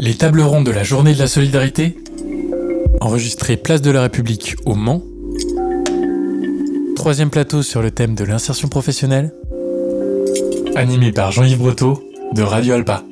Les tables rondes de la journée de la solidarité, enregistrées place de la République au Mans. Troisième plateau sur le thème de l'insertion professionnelle, animé par Jean-Yves Breteau de Radio Alpa.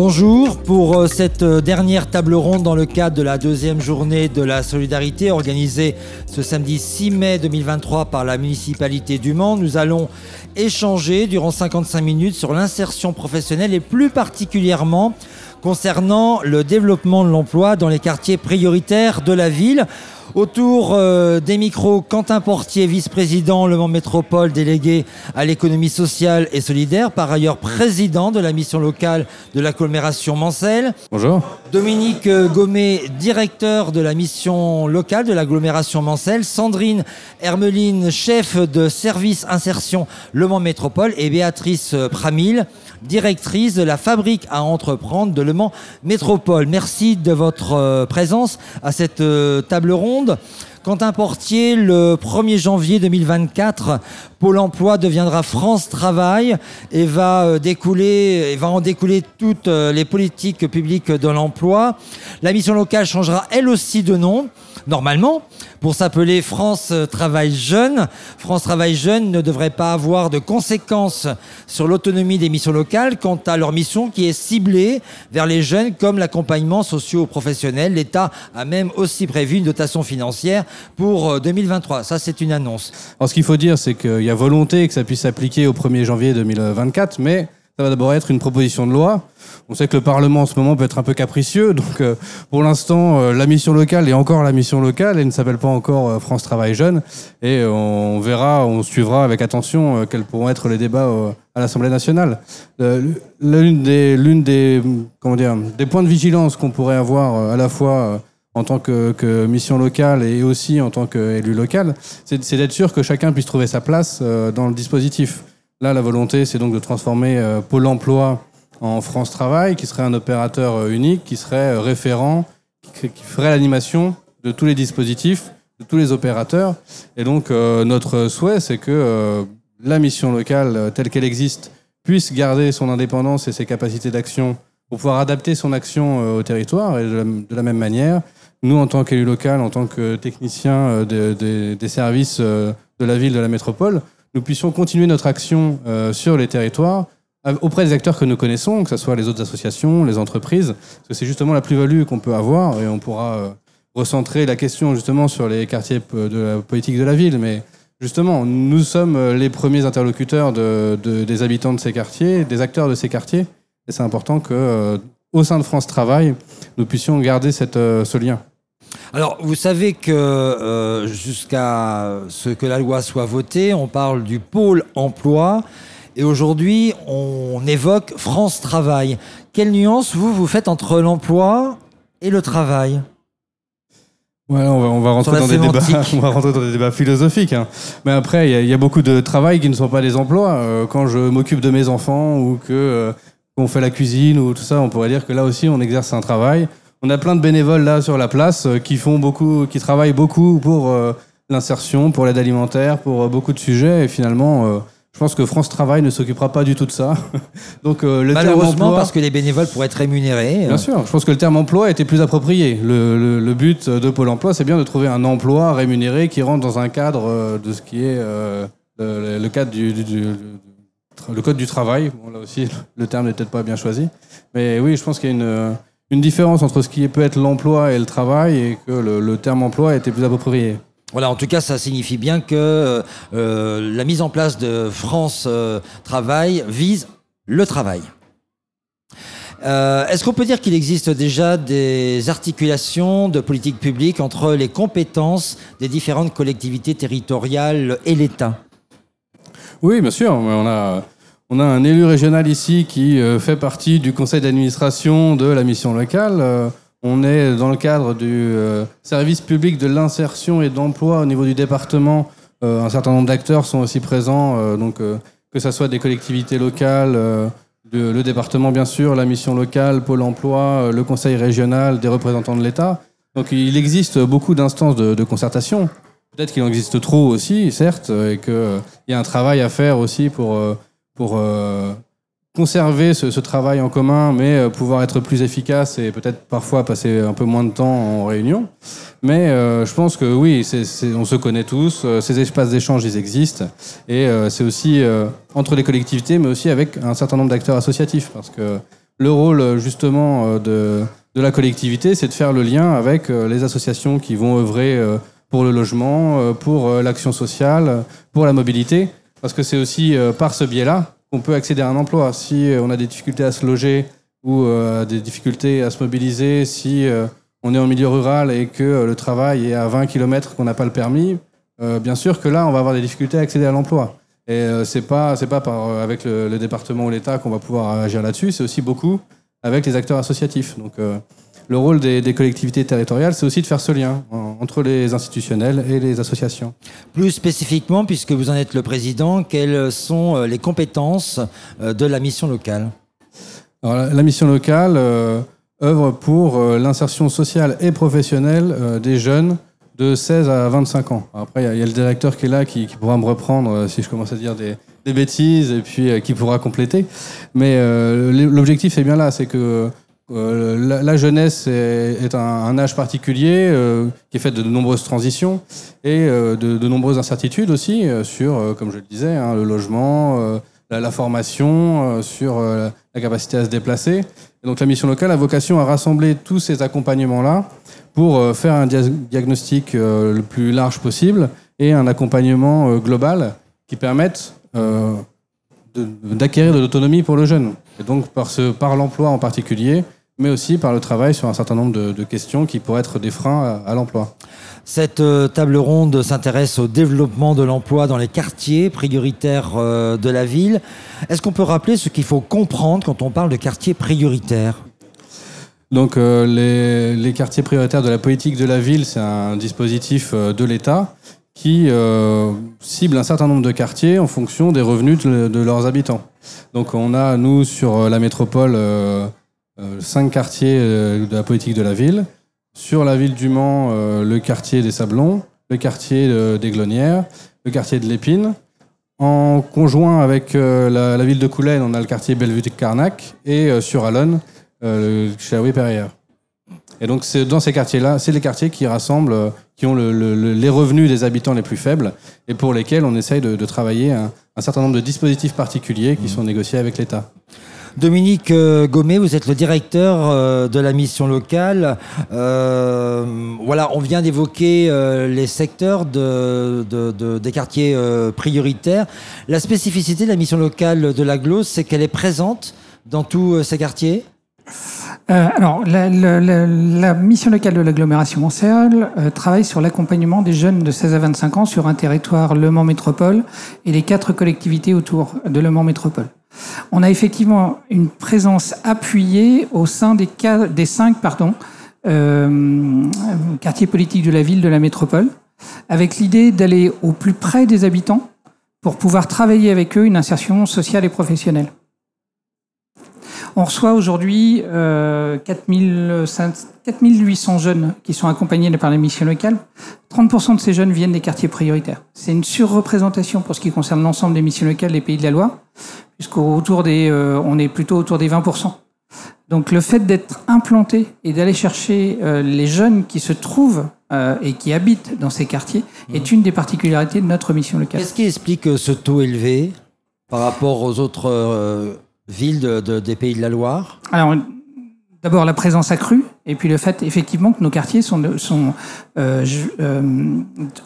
Bonjour pour euh, cette euh, dernière table ronde dans le cadre de la deuxième journée de la solidarité organisée ce samedi 6 mai 2023 par la municipalité du Mans. Nous allons échanger durant 55 minutes sur l'insertion professionnelle et plus particulièrement concernant le développement de l'emploi dans les quartiers prioritaires de la ville. Autour euh, des micros, Quentin Portier, vice-président Le Mans Métropole, délégué à l'économie sociale et solidaire, par ailleurs président de la mission locale de l'agglomération Mancel. Bonjour. Dominique euh, Gommet, directeur de la mission locale de l'agglomération Mancel. Sandrine Hermeline, chef de service insertion Le Mans Métropole. Et Béatrice Pramil, directrice de la fabrique à entreprendre de Le Mans Métropole. Merci de votre euh, présence à cette table ronde. Quentin Portier, le 1er janvier 2024, Pôle emploi deviendra France Travail et va, euh, découler, et va en découler toutes euh, les politiques publiques de l'emploi. La mission locale changera elle aussi de nom, normalement, pour s'appeler France Travail Jeune. France Travail Jeune ne devrait pas avoir de conséquences sur l'autonomie des missions locales quant à leur mission qui est ciblée vers les jeunes comme l'accompagnement socio-professionnel. L'État a même aussi prévu une dotation financière pour 2023. Euh, Ça, c'est une annonce. Alors, ce qu'il faut dire, c'est qu'il y a volonté que ça puisse s'appliquer au 1er janvier 2024, mais ça va d'abord être une proposition de loi. On sait que le Parlement en ce moment peut être un peu capricieux, donc euh, pour l'instant, euh, la mission locale est encore la mission locale et ne s'appelle pas encore euh, France Travail Jeune. Et on verra, on suivra avec attention quels pourront être les débats à l'Assemblée nationale. L'une des, des points de vigilance qu'on pourrait avoir à la fois en tant que, que, mission locale et aussi en tant qu'élu local, c'est d'être sûr que chacun puisse trouver sa place dans le dispositif. Là, la volonté, c'est donc de transformer euh, Pôle emploi en France Travail, qui serait un opérateur euh, unique, qui serait euh, référent, qui, ferait l'animation de tous les dispositifs, de tous les opérateurs. Et donc, notre souhait, c'est que la mission locale, telle qu'elle existe, puisse garder son indépendance et ses capacités d'action pour pouvoir adapter son action au territoire. Et de la, même manière, nous, en tant qu'élu local, en tant que technicien de, de, des services de la ville, de la métropole, nous puissions continuer notre action euh, sur les territoires auprès des acteurs que nous connaissons, que ce soit les autres associations, les entreprises, parce que c'est justement la plus-value qu'on peut avoir et on pourra euh, recentrer la question justement sur les quartiers de la politique de la ville. Mais justement, nous sommes euh, les premiers interlocuteurs de, de, des habitants de ces quartiers, des acteurs de ces quartiers, et c'est important que au sein de France Travail, nous puissions garder ce lien. Alors, vous savez que euh, jusqu'à ce que la loi soit votée, on parle du pôle emploi. Et aujourd'hui, on évoque France Travail. Quelle nuance vous, vous faites entre l'emploi et le travail? Ouais, on va, on va rentrer dans des débats, on va rentrer dans des débats philosophiques. Hein. Mais après, il y, y, a beaucoup de travail qui ne sont pas des emplois. Euh, quand je m'occupe de mes enfants ou que euh, on fait la cuisine ou tout ça, on pourrait dire que là aussi, on exerce un travail. On a plein de bénévoles là sur la place euh, qui font beaucoup, qui travaillent beaucoup pour euh, l'insertion, pour l'aide alimentaire, pour euh, beaucoup de sujets. Et finalement, je pense que France Travail ne s'occupera pas du tout de ça. Donc le malheureusement emploi, parce que les bénévoles pourraient être rémunérés. Bien sûr, je pense que le terme emploi était plus approprié. Le, le, le but de Pôle Emploi, c'est bien de trouver un emploi rémunéré qui rentre dans un cadre de ce qui est le, le, cadre du, du, du, le code du travail. Bon, là aussi, le terme n'est peut-être pas bien choisi, mais oui, je pense qu'il y a une une différence entre ce qui peut être l'emploi et le travail et que le, le, terme emploi était plus approprié. Voilà, en tout cas, ça signifie bien que euh, la mise en place de France euh, Travail vise le travail. Euh, Est-ce qu'on peut dire qu'il existe déjà des articulations de politique publique entre les compétences des différentes collectivités territoriales et l'État? Oui, bien sûr. On a on a un élu régional ici qui euh, fait partie du conseil d'administration de la mission locale. Euh, on est dans le cadre du euh, service public de l'insertion et de l'emploi au niveau du département. un certain nombre d'acteurs sont aussi présents, donc que ce soit des collectivités locales, le département bien sûr, la mission locale, Pôle emploi, le conseil régional, des représentants de l'État. Donc il existe beaucoup d'instances de concertation. Peut-être qu'il en existe trop aussi, certes, et qu'il y a un travail à faire aussi pour pour euh, conserver ce, travail en commun, mais euh, pouvoir être plus efficace et peut-être parfois passer un peu moins de temps en réunion. Mais euh, je pense que oui, on se connaît tous, ces espaces d'échange, ils existent, et c'est aussi entre les collectivités, mais aussi avec un certain nombre d'acteurs associatifs, parce que le rôle justement de, de la collectivité, c'est de faire le lien avec les associations qui vont œuvrer pour le logement, pour l'action sociale, pour la mobilité, parce que c'est aussi euh, par ce biais-là qu'on peut accéder à un emploi. Si euh, on a des difficultés à se loger ou euh, des difficultés à se mobiliser, si on est en milieu rural et que le travail est à 20 km qu'on n'a pas le permis, bien sûr que là, on va avoir des difficultés à accéder à l'emploi. Et c'est pas c'est pas avec le, département ou l'État qu'on va pouvoir agir là-dessus, c'est aussi beaucoup avec les acteurs associatifs. Le rôle des, des collectivités territoriales, c'est aussi de faire ce lien en- entre les institutionnels et les associations. Plus spécifiquement, puisque vous en êtes le président, quelles sont euh, les compétences euh, de la mission locale? Alors, la, la mission locale euh, œuvre pour euh, l'insertion sociale et professionnelle euh, des jeunes de 16 à 25 ans. Après, il y a- il y, a le directeur qui est là qui, qui pourra me reprendre si je commence à dire des, des bêtises et puis qui pourra compléter. Mais l'objectif est bien là, c'est que euh, la, jeunesse est, un, âge particulier euh, qui est fait de, nombreuses transitions et euh, de, nombreuses incertitudes aussi sur, comme je le disais, hein, le logement, la, formation, sur la capacité à se déplacer. Donc la mission locale a vocation à rassembler tous ces accompagnements-là pour faire un dia- diagnostic le plus large possible et un accompagnement global qui permette d'acquérir de l'autonomie pour le jeune. Et donc par l'emploi en particulier, mais aussi par le travail sur un certain nombre de, de questions qui pourraient être des freins à, à l'emploi. Cette euh, table ronde s'intéresse au développement de l'emploi dans les quartiers prioritaires euh, de la ville. Est-ce qu'on peut rappeler ce qu'il faut comprendre quand on parle de quartiers prioritaires? Donc euh, les, les quartiers prioritaires de la politique de la ville, c'est un dispositif de l'État qui cible un certain nombre de quartiers en fonction des revenus de, de leurs habitants. Donc on a, nous, sur la métropole, cinq quartiers euh, de la politique de la ville. Sur la ville du Mans, euh, le quartier des Sablons, le quartier euh, des Glonnières, le quartier de l'Épine. En conjoint avec euh, la, la ville de Coulaine, on a le quartier Bellevue-Carnac et euh, sur Alonne, euh, le Cherry Perrière. Et donc c'est dans ces quartiers-là, c'est les quartiers qui rassemblent, euh, qui ont le- le- le- les revenus des habitants les plus faibles et pour lesquels on essaye de, de travailler un, un certain nombre de dispositifs particuliers qui sont négociés avec l'État. Dominique euh, Gommet, vous êtes le directeur euh, de la mission locale. Euh, voilà, on vient d'évoquer les secteurs de, de- de- des quartiers prioritaires. La spécificité de la mission locale de la GLOS, c'est qu'elle est présente dans tous ces quartiers? Alors, la, mission locale de l'agglomération euh, travaille sur l'accompagnement des jeunes de 16 à 25 ans sur un territoire Le Mans Métropole et les quatre collectivités autour de Le Mans Métropole. On a effectivement une présence appuyée au sein des, cinq euh, quartiers politiques de la ville de la métropole, avec l'idée d'aller au plus près des habitants pour pouvoir travailler avec eux une insertion sociale et professionnelle. On reçoit aujourd'hui euh, 4500 4800 jeunes qui sont accompagnés par les missions locales. 30% de ces jeunes viennent des quartiers prioritaires. C'est une surreprésentation pour ce qui concerne l'ensemble des missions locales des Pays de la Loire, puisqu'autour des, euh, on est plutôt autour des 20%. Donc le fait d'être implanté et d'aller chercher euh, les jeunes qui se trouvent euh, et qui habitent dans ces quartiers est une des particularités de notre mission locale. Qu'est-ce qui explique ce taux élevé par rapport aux autres villes de- de- des Pays de la Loire? Alors, d'abord la présence accrue, et puis le fait effectivement que nos quartiers sont, sont euh, je- euh,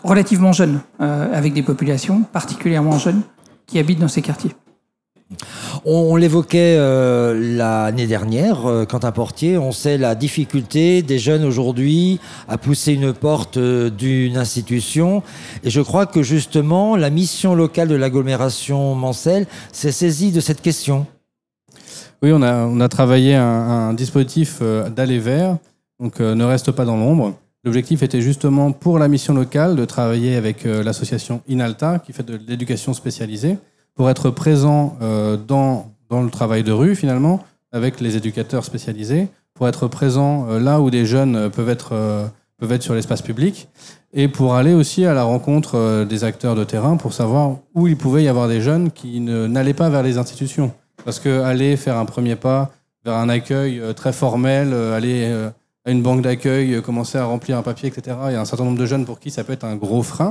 relativement jeunes, euh, avec des populations particulièrement jeunes qui habitent dans ces quartiers. On, l'évoquait euh, l'année dernière, euh, Quentin Portier, on sait la difficulté des jeunes aujourd'hui à pousser une porte euh, d'une institution. Et je crois que justement, la mission locale de l'agglomération Mancel s'est saisie de cette question. Oui, on a, travaillé un, dispositif euh, d'aller vers, donc ne reste pas dans l'ombre. L'objectif était justement pour la mission locale de travailler avec l'association Inalta, qui fait de l'éducation spécialisée, pour être présent euh, dans, dans le travail de rue finalement, avec les éducateurs spécialisés, pour être présent euh, là où des jeunes euh, peuvent être, peuvent être sur l'espace public, et pour aller aussi à la rencontre des acteurs de terrain pour savoir où il pouvait y avoir des jeunes qui n'allaient pas vers les institutions Parce que aller faire un premier pas vers un accueil très formel, aller à une banque d'accueil, commencer à remplir un papier, etc. Il y a un certain nombre de jeunes pour qui ça peut être un gros frein.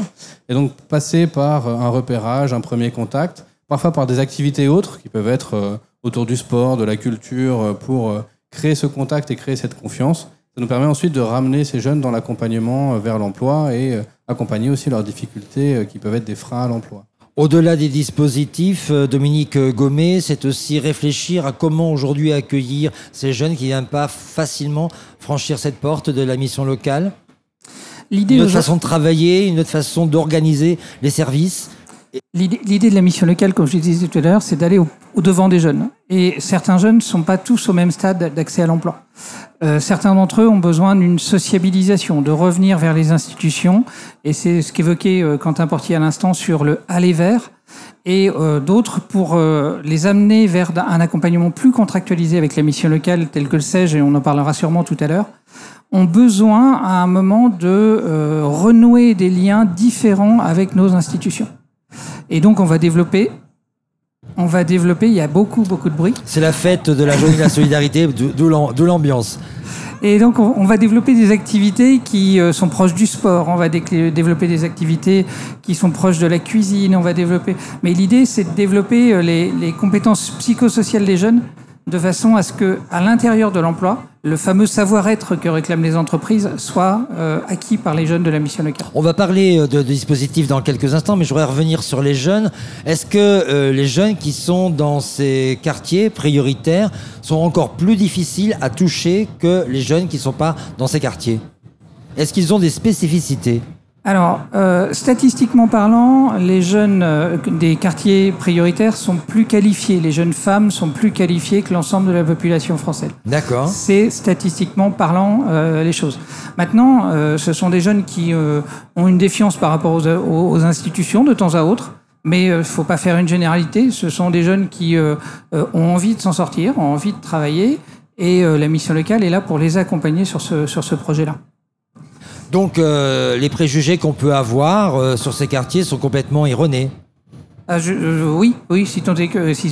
Et donc passer par un repérage, un premier contact, parfois par des activités autres qui peuvent être autour du sport, de la culture, pour créer ce contact et créer cette confiance. Ça nous permet ensuite de ramener ces jeunes dans l'accompagnement vers l'emploi et accompagner aussi leurs difficultés qui peuvent être des freins à l'emploi. Au-delà des dispositifs, euh, Dominique Gommet, c'est aussi réfléchir à comment aujourd'hui accueillir ces jeunes qui ne viennent pas facilement franchir cette porte de la mission locale. Une autre façon de travailler, une autre façon d'organiser les services. L'idée de la mission locale, comme je disais tout à l'heure, c'est d'aller au, devant des jeunes. Et certains jeunes ne sont pas tous au même stade d'accès à l'emploi. Euh, certains d'entre eux ont besoin d'une sociabilisation, de revenir vers les institutions. Et c'est ce qu'évoquait euh, Quentin Portier à l'instant sur le aller vers. Et euh, d'autres pour les amener vers un accompagnement plus contractualisé avec la mission locale, tel que le SEG, et on en parlera sûrement tout à l'heure, ont besoin à un moment de renouer des liens différents avec nos institutions. Et donc, on va développer. On va développer, il y a beaucoup, beaucoup de bruit. C'est la fête de la journée de la solidarité, de l'ambiance. Et donc, on va développer des activités qui euh, sont proches du sport. On va développer des activités qui sont proches de la cuisine. On va développer. Mais l'idée, c'est de développer euh, les, les compétences psychosociales des jeunes de façon à ce que, à l'intérieur de l'emploi, le fameux savoir-être que réclament les entreprises soit euh, acquis par les jeunes de la mission locale. On va parler euh, de, dispositifs dans quelques instants, mais je voudrais revenir sur les jeunes. Est-ce que euh, les jeunes qui sont dans ces quartiers prioritaires sont encore plus difficiles à toucher que les jeunes qui ne sont pas dans ces quartiers? Est-ce qu'ils ont des spécificités? Alors, euh, statistiquement parlant, les jeunes euh, des quartiers prioritaires sont plus qualifiés. Les jeunes femmes sont plus qualifiées que l'ensemble de la population française. D'accord. C'est statistiquement parlant euh, les choses. Maintenant, ce sont des jeunes qui ont une défiance par rapport aux, aux, institutions de temps à autre. Mais il ne faut pas faire une généralité. Ce sont des jeunes qui ont envie de s'en sortir, ont envie de travailler. Et la mission locale est là pour les accompagner sur ce, sur ce projet-là. Donc euh, les préjugés qu'on peut avoir euh, sur ces quartiers sont complètement erronés. Ah, euh, oui, oui, si tant est que, si,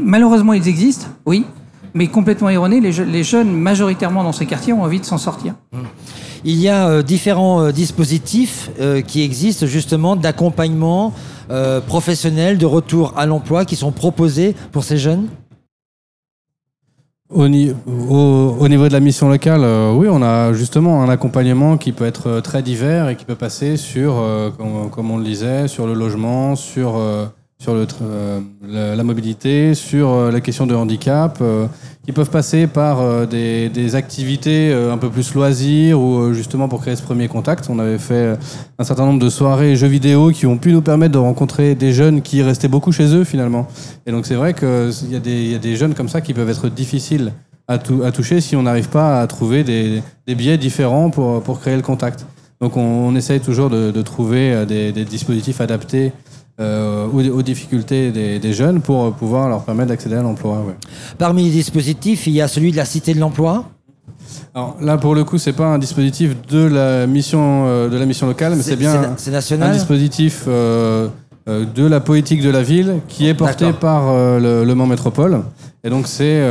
malheureusement ils existent, oui, mais complètement erronés. Les, jeunes majoritairement dans ces quartiers ont envie de s'en sortir. Il y a différents dispositifs qui existent justement d'accompagnement professionnel, de retour à l'emploi qui sont proposés pour ces jeunes? Au, au, niveau de la mission locale, euh, oui, on a justement un accompagnement qui peut être euh, très divers et qui peut passer sur, euh, comme, on le disait, sur le logement, sur sur la, mobilité, sur la question de handicap, euh, qui peuvent passer par des, des, activités un peu plus loisirs ou justement pour créer ce premier contact. On avait fait un certain nombre de soirées jeux vidéo qui ont pu nous permettre de rencontrer des jeunes qui restaient beaucoup chez eux finalement. Et donc c'est vrai qu'il y, a des, jeunes comme ça qui peuvent être difficiles à, toucher si on n'arrive pas à trouver des, biais différents pour, créer le contact. Donc on, essaye toujours de, trouver des dispositifs adaptés euh, aux, difficultés des, jeunes pour pouvoir leur permettre d'accéder à l'emploi. Parmi les dispositifs, il y a celui de la Cité de l'Emploi alors là, pour le coup, c'est pas un dispositif de la mission euh, de la mission locale, mais c'est bien national. un dispositif euh, de la politique de la ville qui est porté par le, le, Mans Métropole. Et donc c'est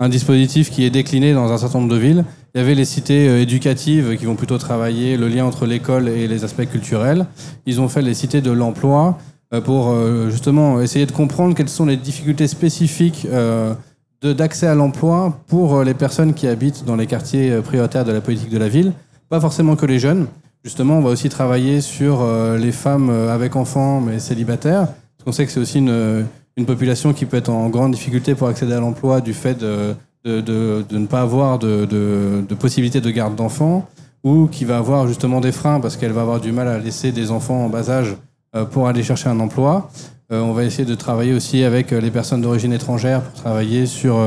un dispositif qui est décliné dans un certain nombre de villes. Il y avait les cités éducatives qui vont plutôt travailler le lien entre l'école et les aspects culturels. Ils ont fait les cités de l'emploi pour euh, justement essayer de comprendre quelles sont les difficultés spécifiques euh, d'accès à l'emploi pour les personnes qui habitent dans les quartiers prioritaires de la politique de la ville. Pas forcément que les jeunes. Justement, on va aussi travailler sur les femmes avec enfants mais célibataires. Parce qu'on sait que c'est aussi une, population qui peut être en grande difficulté pour accéder à l'emploi du fait de, ne pas avoir de, de possibilité de garde d'enfants ou qui va avoir justement des freins parce qu'elle va avoir du mal à laisser des enfants en bas âge euh, pour aller chercher un emploi. Euh, on va essayer de travailler aussi avec euh, les personnes d'origine étrangère pour travailler sur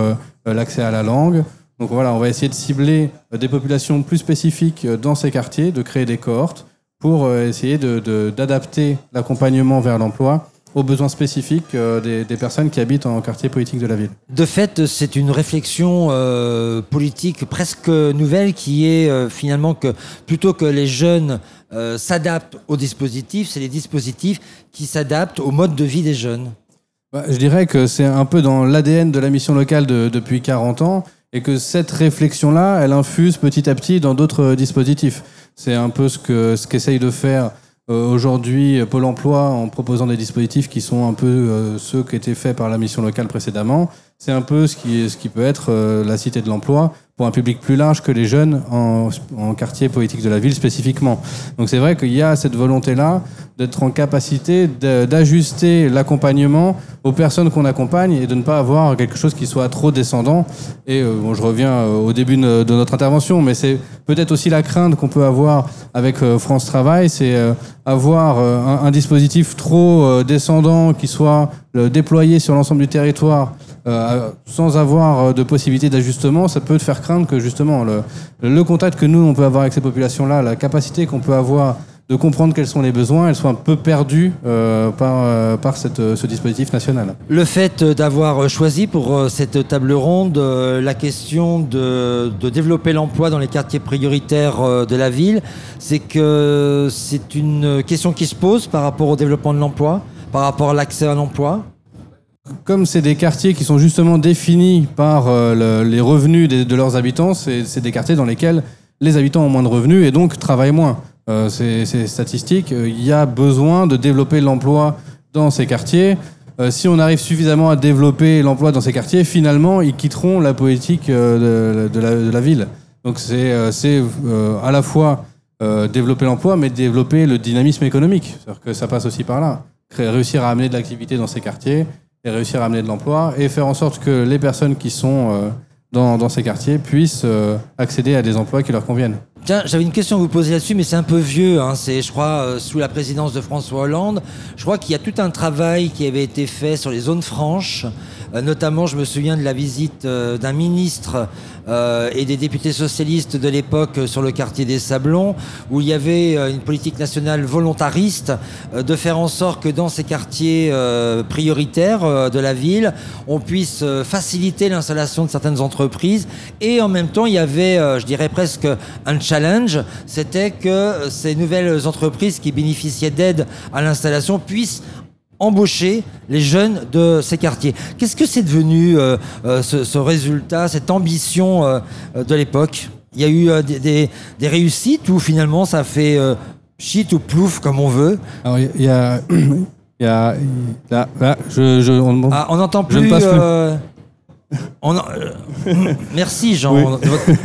l'accès à la langue. Donc voilà, on va essayer de cibler des populations plus spécifiques dans ces quartiers, de créer des cohortes pour essayer d'adapter de, l'accompagnement vers l'emploi aux besoins spécifiques des, des, personnes qui habitent en quartier politique de la ville. De fait, c'est une réflexion politique presque nouvelle qui est finalement que plutôt que les jeunes euh, s'adaptent aux dispositifs, c'est les dispositifs qui s'adaptent au mode de vie des jeunes. Bah, je dirais que c'est un peu dans l'ADN de la mission locale de- depuis 40 ans et que cette réflexion-là, elle infuse petit à petit dans d'autres euh, dispositifs. C'est un peu ce que ce qu'essaye de faire euh, aujourd'hui euh, Pôle Emploi en proposant des dispositifs qui sont un peu euh, ceux qui étaient faits par la mission locale précédemment. C'est un peu ce qui, peut être euh, la cité de l'emploi pour un public plus large que les jeunes en, en quartier politique de la ville spécifiquement. Donc c'est vrai qu'il y a cette volonté-là d'être en capacité d'ajuster l'accompagnement aux personnes qu'on accompagne et de ne pas avoir quelque chose qui soit trop descendant. Et euh, je reviens euh, au début de notre intervention, mais c'est peut-être aussi la crainte qu'on peut avoir avec France Travail, c'est avoir un, dispositif trop descendant qui soit déployé sur l'ensemble du territoire euh, sans avoir euh, de possibilité d'ajustement, ça peut te faire craindre que justement le, contact que nous on peut avoir avec ces populations-là, la capacité qu'on peut avoir de comprendre quels sont les besoins, elle soit un peu perdue euh, par, par ce dispositif national. Le fait d'avoir choisi pour cette table ronde la question de, de développer l'emploi dans les quartiers prioritaires de la ville, c'est que c'est une question qui se pose par rapport au développement de l'emploi, par rapport à l'accès à l'emploi. Comme c'est des quartiers qui sont justement définis par euh, le- les revenus de leurs habitants, c'est des quartiers dans lesquels les habitants ont moins de revenus et donc travaillent moins. Euh, c'est statistique. Euh, Il y a besoin de développer l'emploi dans ces quartiers. Si on arrive suffisamment à développer l'emploi dans ces quartiers, finalement, ils quitteront la politique de, la, de la ville. Donc c'est à la fois développer l'emploi, mais développer le dynamisme économique. C'est-à-dire que ça passe aussi par là. Réussir à amener de l'activité dans ces quartiers et réussir à amener de l'emploi et faire en sorte que les personnes qui sont euh, dans, ces quartiers puissent euh, accéder à des emplois qui leur conviennent. Tiens, j'avais une question à vous poser là-dessus, mais c'est un peu vieux. hein. C'est, je crois, euh, sous la présidence de François Hollande. Je crois qu'il y a tout un travail qui avait été fait sur les zones franches. Euh, notamment, je me souviens de la visite euh, d'un ministre euh, et des députés socialistes de l'époque sur le quartier des Sablons, où il y avait une politique nationale volontariste de faire en sorte que dans ces quartiers prioritaires de la ville, on puisse faciliter l'installation de certaines entreprises. Et en même temps, il y avait, je dirais presque un challenge, c'était que ces nouvelles entreprises qui bénéficiaient d'aide à l'installation puissent embaucher les jeunes de ces quartiers. Qu'est-ce que c'est devenu euh, euh, ce, ce résultat, cette ambition euh, de l'époque? Il y a eu des, des- des réussites ou finalement ça fait shit ou plouf comme on veut? Alors il y a... Il y a, là, là, je, je, on- Ah, on n'entend Je ne plus. passe plus. Euh, on en- euh, merci Jean. Oui.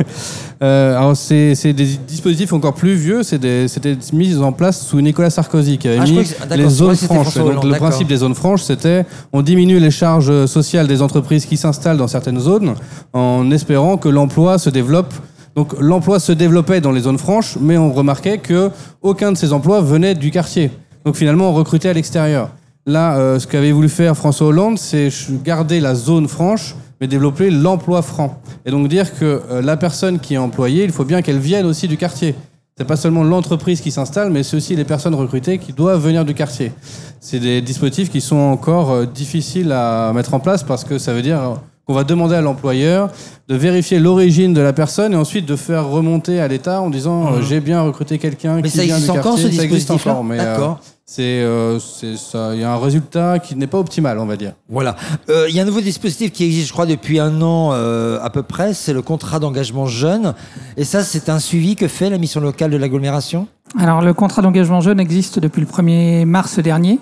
Euh, alors c'est des dispositifs encore plus vieux, c'était mis en place sous Nicolas Sarkozy qui avait Ah, mis les zones franches. Donc, le principe des zones franches, c'était on diminue les charges sociales des entreprises qui s'installent dans certaines zones en espérant que l'emploi se développe. Donc l'emploi se développait dans les zones franches, mais on remarquait que aucun de ces emplois venait du quartier. Donc finalement, on recrutait à l'extérieur. Là, euh, ce qu'avait voulu faire François Hollande, c'est garder la zone franche, mais développer l'emploi franc. Et donc dire que euh, la personne qui est employée, il faut bien qu'elle vienne aussi du quartier. C'est pas seulement l'entreprise qui s'installe, mais c'est aussi les personnes recrutées qui doivent venir du quartier. C'est des dispositifs qui sont encore euh, difficiles à mettre en place parce que ça veut dire qu'on va demander à l'employeur de vérifier l'origine de la personne et ensuite de faire remonter à l'État en disant euh, j'ai bien recruté quelqu'un Mais qui ça vient existe du encore quartier. ce Ça existe encore, mais euh, D'accord. c'est euh, ça. Il y a un résultat qui n'est pas optimal, on va dire. Voilà. Euh, Il y a un nouveau dispositif qui existe, je crois, depuis un an euh, à peu près. C'est le contrat d'engagement jeune. Et ça, c'est un suivi que fait la mission locale de l'agglomération? Alors, le contrat d'engagement jeune existe depuis le 1er mars dernier,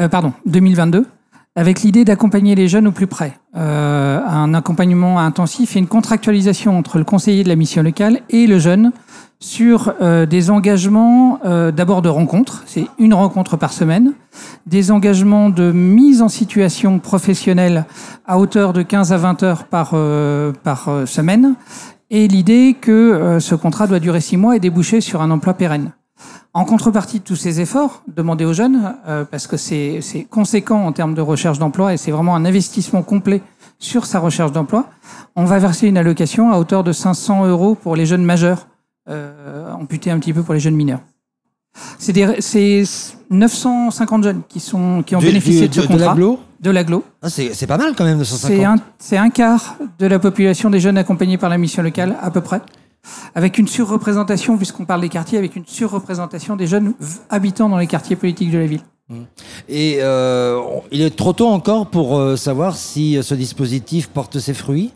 euh, pardon, 2022, avec l'idée d'accompagner les jeunes au plus près. Euh, un accompagnement intensif et une contractualisation entre le conseiller de la mission locale et le jeune sur euh, des engagements euh, d'abord de rencontres, c'est une rencontre par semaine, des engagements de mise en situation professionnelle à hauteur de 15 à 20 heures par, euh, par semaine, et l'idée que ce contrat doit durer six mois et déboucher sur un emploi pérenne. En contrepartie de tous ces efforts demandés aux jeunes, euh, parce que c'est conséquent en termes de recherche d'emploi et c'est vraiment un investissement complet sur sa recherche d'emploi, on va verser une allocation à hauteur de 500 euros pour les jeunes majeurs, euh, amputé un petit peu pour les jeunes mineurs. C'est des- c'est 950 jeunes qui, sont, qui ont Du- bénéficié du- de ce de contrat. de l'aglo. Ah, c'est pas mal quand même, de 150. C'est un, c'est un quart de la population des jeunes accompagnés par la mission locale, à peu près. Avec une surreprésentation, puisqu'on parle des quartiers, avec une surreprésentation des jeunes habitants dans les quartiers politiques de la ville. Et euh, il est trop tôt encore pour euh, savoir si ce dispositif porte ses fruits?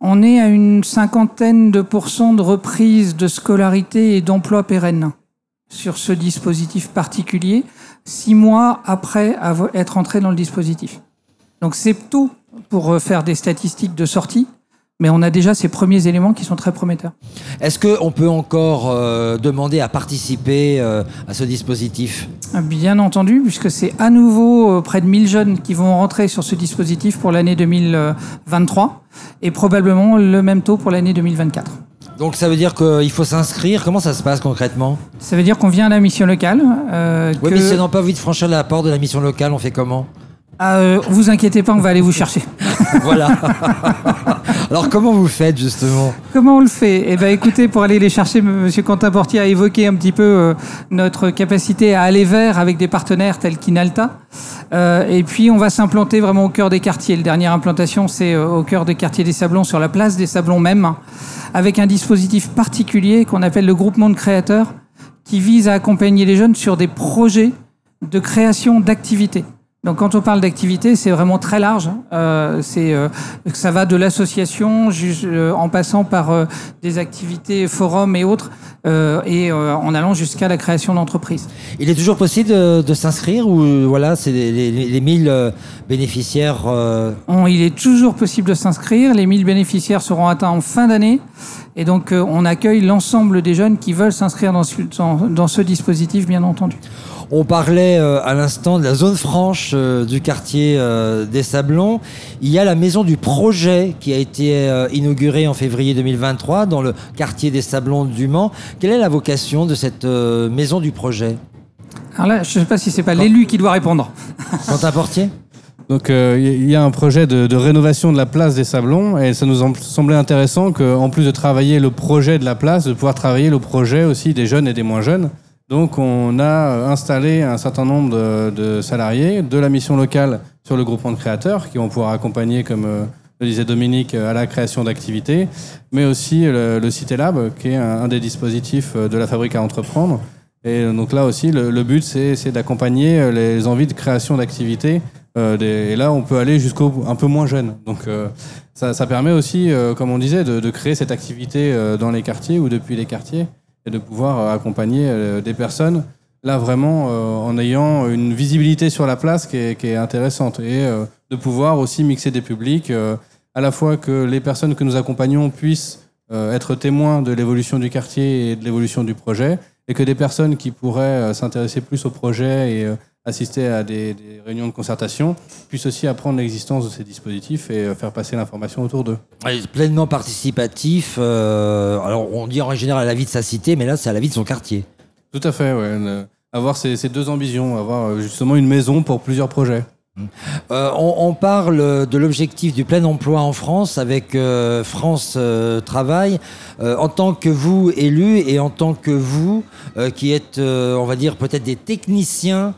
On est à une cinquantaine de pourcents de reprise de scolarité et d'emploi pérenne sur ce dispositif particulier, six mois après être entré dans le dispositif. Donc c'est tout pour euh, faire des statistiques de sortie, mais on a déjà ces premiers éléments qui sont très prometteurs. Est-ce qu'on peut encore euh, demander à participer euh, à ce dispositif? Bien entendu, puisque c'est à nouveau euh, près de 1000 jeunes qui vont rentrer sur ce dispositif pour l'année 2023 et probablement le même taux pour l'année 2024. Donc ça veut dire qu'il faut s'inscrire? Comment ça se passe concrètement? Ça veut dire qu'on vient à la mission locale. Oui, que- mais si on n'a pas envie de franchir la porte de la mission locale, on fait comment? Ah, euh, vous inquiétez pas, on va aller vous chercher. Voilà. Alors comment vous faites justement Comment on le fait? Eh ben, écoutez, pour aller les chercher, M. Quentin Portier a évoqué un petit peu euh, notre capacité à aller vers avec des partenaires tels qu'Inalta. Euh, et puis, on va s'implanter vraiment au cœur des quartiers. La dernière implantation, c'est euh, au cœur des quartiers des Sablons, sur la place des Sablons même, avec un dispositif particulier qu'on appelle le groupement de créateurs, qui vise à accompagner les jeunes sur des projets de création d'activités. Donc quand on parle d'activité, c'est vraiment très large. Euh, c'est euh, ça va de l'association euh, en passant par euh, des activités forums et autres, euh, et euh, en allant jusqu'à la création d'entreprises. Il est toujours possible de, de s'inscrire ou voilà, c'est les, les, les 1000 euh, bénéficiaires euh, On- il est toujours possible de s'inscrire. Les 1000 bénéficiaires seront atteints en fin d'année. Et donc, euh, on accueille l'ensemble des jeunes qui veulent s'inscrire dans- dans ce dispositif, bien entendu. On parlait euh, à l'instant de la zone franche euh, du quartier euh, des Sablons. Il y a la maison du projet qui a été euh, inaugurée en février 2023 dans le quartier des Sablons du Mans. Quelle est la vocation de cette euh, maison du projet? Alors là, je ne sais pas si c'est pas l'élu qui doit répondre. Quentin Portier? Donc euh, il y a un projet de, de rénovation de la place des Sablons et ça nous semblait intéressant qu'en plus de travailler le projet de la place, de pouvoir travailler le projet aussi des jeunes et des moins jeunes. Donc on a euh, installé un certain nombre de, salariés de la mission locale sur le groupement de créateurs qui vont pouvoir accompagner, comme euh, le disait Dominique, euh, à la création d'activités, mais aussi le, le Cité Lab qui est un, des dispositifs de la fabrique à entreprendre. Et donc là aussi, le, but, c'est d'accompagner les envies de création d'activités. Et là, on peut aller jusqu'au un peu moins jeune. Donc ça, permet aussi, comme on disait, de, créer cette activité dans les quartiers ou depuis les quartiers et de pouvoir euh, accompagner euh, des personnes là vraiment euh, en ayant une visibilité sur la place qui est, qui est intéressante et de pouvoir aussi mixer des publics, à la fois que les personnes que nous accompagnons puissent être témoins de l'évolution du quartier et de l'évolution du projet, et que des personnes qui pourraient s'intéresser plus au projet et assister à des, des réunions de concertation puissent aussi apprendre l'existence de ces dispositifs et euh, faire passer l'information autour d'eux. Pleinement participatif. euh, alors on dit en général à la vie de sa cité, mais là c'est à la vie de son quartier. Tout à fait, ouais. le- avoir ces, ces deux ambitions, avoir euh, justement une maison pour plusieurs projets. Euh, on, parle de l'objectif du plein emploi en France avec euh, France euh, Travail. En tant que vous, élus, et en tant que vous, qui êtes, on va dire, peut-être des techniciens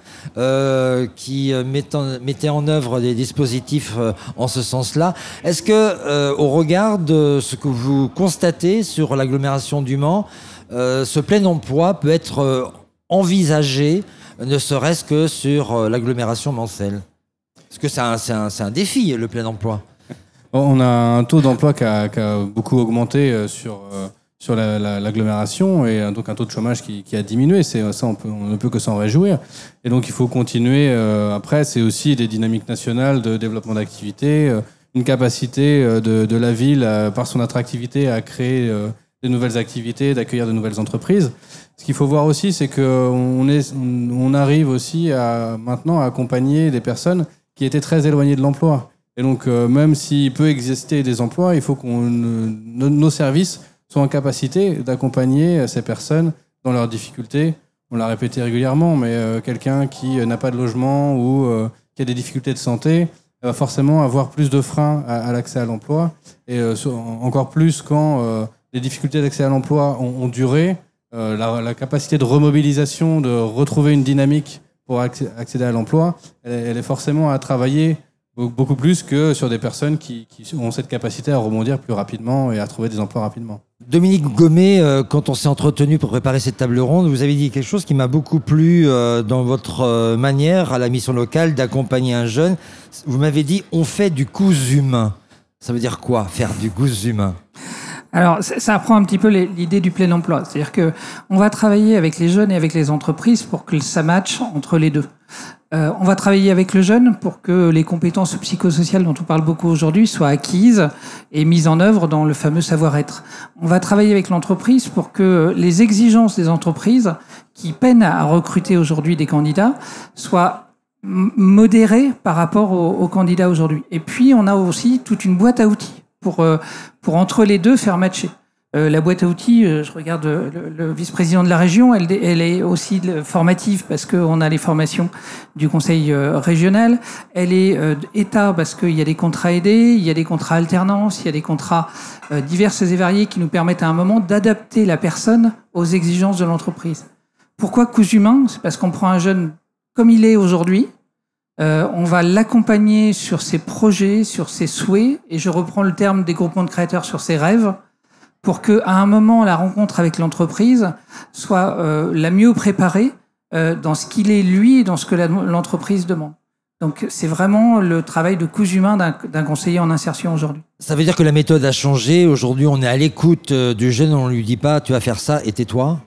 qui mettent en, mettaient en œuvre des dispositifs en ce sens-là, est-ce que, au regard de ce que vous constatez sur l'agglomération du Mans, ce plein emploi peut être envisagé, ne serait-ce que sur l'agglomération mancelle? Parce que c'est un, défi, le plein emploi. On a un taux d'emploi qui a, beaucoup augmenté euh, sur, euh, sur la- la- l'agglomération et euh, donc un taux de chômage qui, a diminué. C'est ça, on, ne peut que s'en réjouir. Et donc il faut continuer. après, c'est aussi des dynamiques nationales de développement d'activité, euh, une capacité de, la ville, par son attractivité, à créer de nouvelles activités, d'accueillir de nouvelles entreprises. Ce qu'il faut voir aussi, c'est qu'on arrive aussi à maintenant à accompagner des personnes qui étaient très éloignées de l'emploi. Et donc, euh, même s'il peut exister des emplois, il faut qu'on euh, nos, services soient en capacité d'accompagner euh, ces personnes dans leurs difficultés. On l'a répété régulièrement, mais quelqu'un qui n'a pas de logement ou qui a des difficultés de santé va forcément avoir plus de freins à, l'accès à l'emploi. Et encore plus quand les difficultés d'accès à l'emploi ont, duré, la capacité de remobilisation, de retrouver une dynamique pour acc- accéder à l'emploi, elle, est- forcément à travailler Beaucoup plus que sur des personnes qui, qui ont cette capacité à rebondir plus rapidement et à trouver des emplois rapidement. Dominique Gommet, euh, quand on s'est entretenu pour préparer cette table ronde, vous avez dit quelque chose qui m'a beaucoup plu euh, dans votre euh, manière à la mission locale d'accompagner un jeune. Vous m'avez dit on fait du cousu humain. Ça veut dire quoi faire du cousu humain? Alors, ça apprend un petit peu l'idée du plein emploi. C'est-à-dire que on va travailler avec les jeunes et avec les entreprises pour que ça matche entre les deux. Euh, on va travailler avec le jeune pour que les compétences psychosociales dont on parle beaucoup aujourd'hui soient acquises et mises en œuvre dans le fameux savoir-être. On va travailler avec l'entreprise pour que les exigences des entreprises qui peinent à recruter aujourd'hui des candidats soient modérées par rapport aux, aux candidats aujourd'hui. Et puis, on a aussi toute une boîte à outils pour, euh, pour entre les deux faire matcher. Euh, la boîte à outils, euh, je regarde le, vice-président de la région, elle, elle est aussi formative parce qu'on a les formations du conseil régional. Elle est État parce qu'il y a des contrats aidés, il y a des contrats alternance, il y a des contrats diverses et variés qui nous permettent à un moment d'adapter la personne aux exigences de l'entreprise. Pourquoi cousu humain? C'est parce qu'on prend un jeune comme il est aujourd'hui, euh, on va l'accompagner sur ses projets, sur ses souhaits, et je reprends le terme des groupements de créateurs sur ses rêves, pour que à un moment la rencontre avec l'entreprise soit euh, la mieux préparée euh, dans ce qu'il est lui et dans ce que l'entreprise demande. Donc c'est vraiment le travail de cousu humain d'un conseiller en insertion aujourd'hui. Ça veut dire que la méthode a changé. Aujourd'hui, on est à l'écoute du jeune, on ne lui dit pas tu vas faire ça et tais-toi.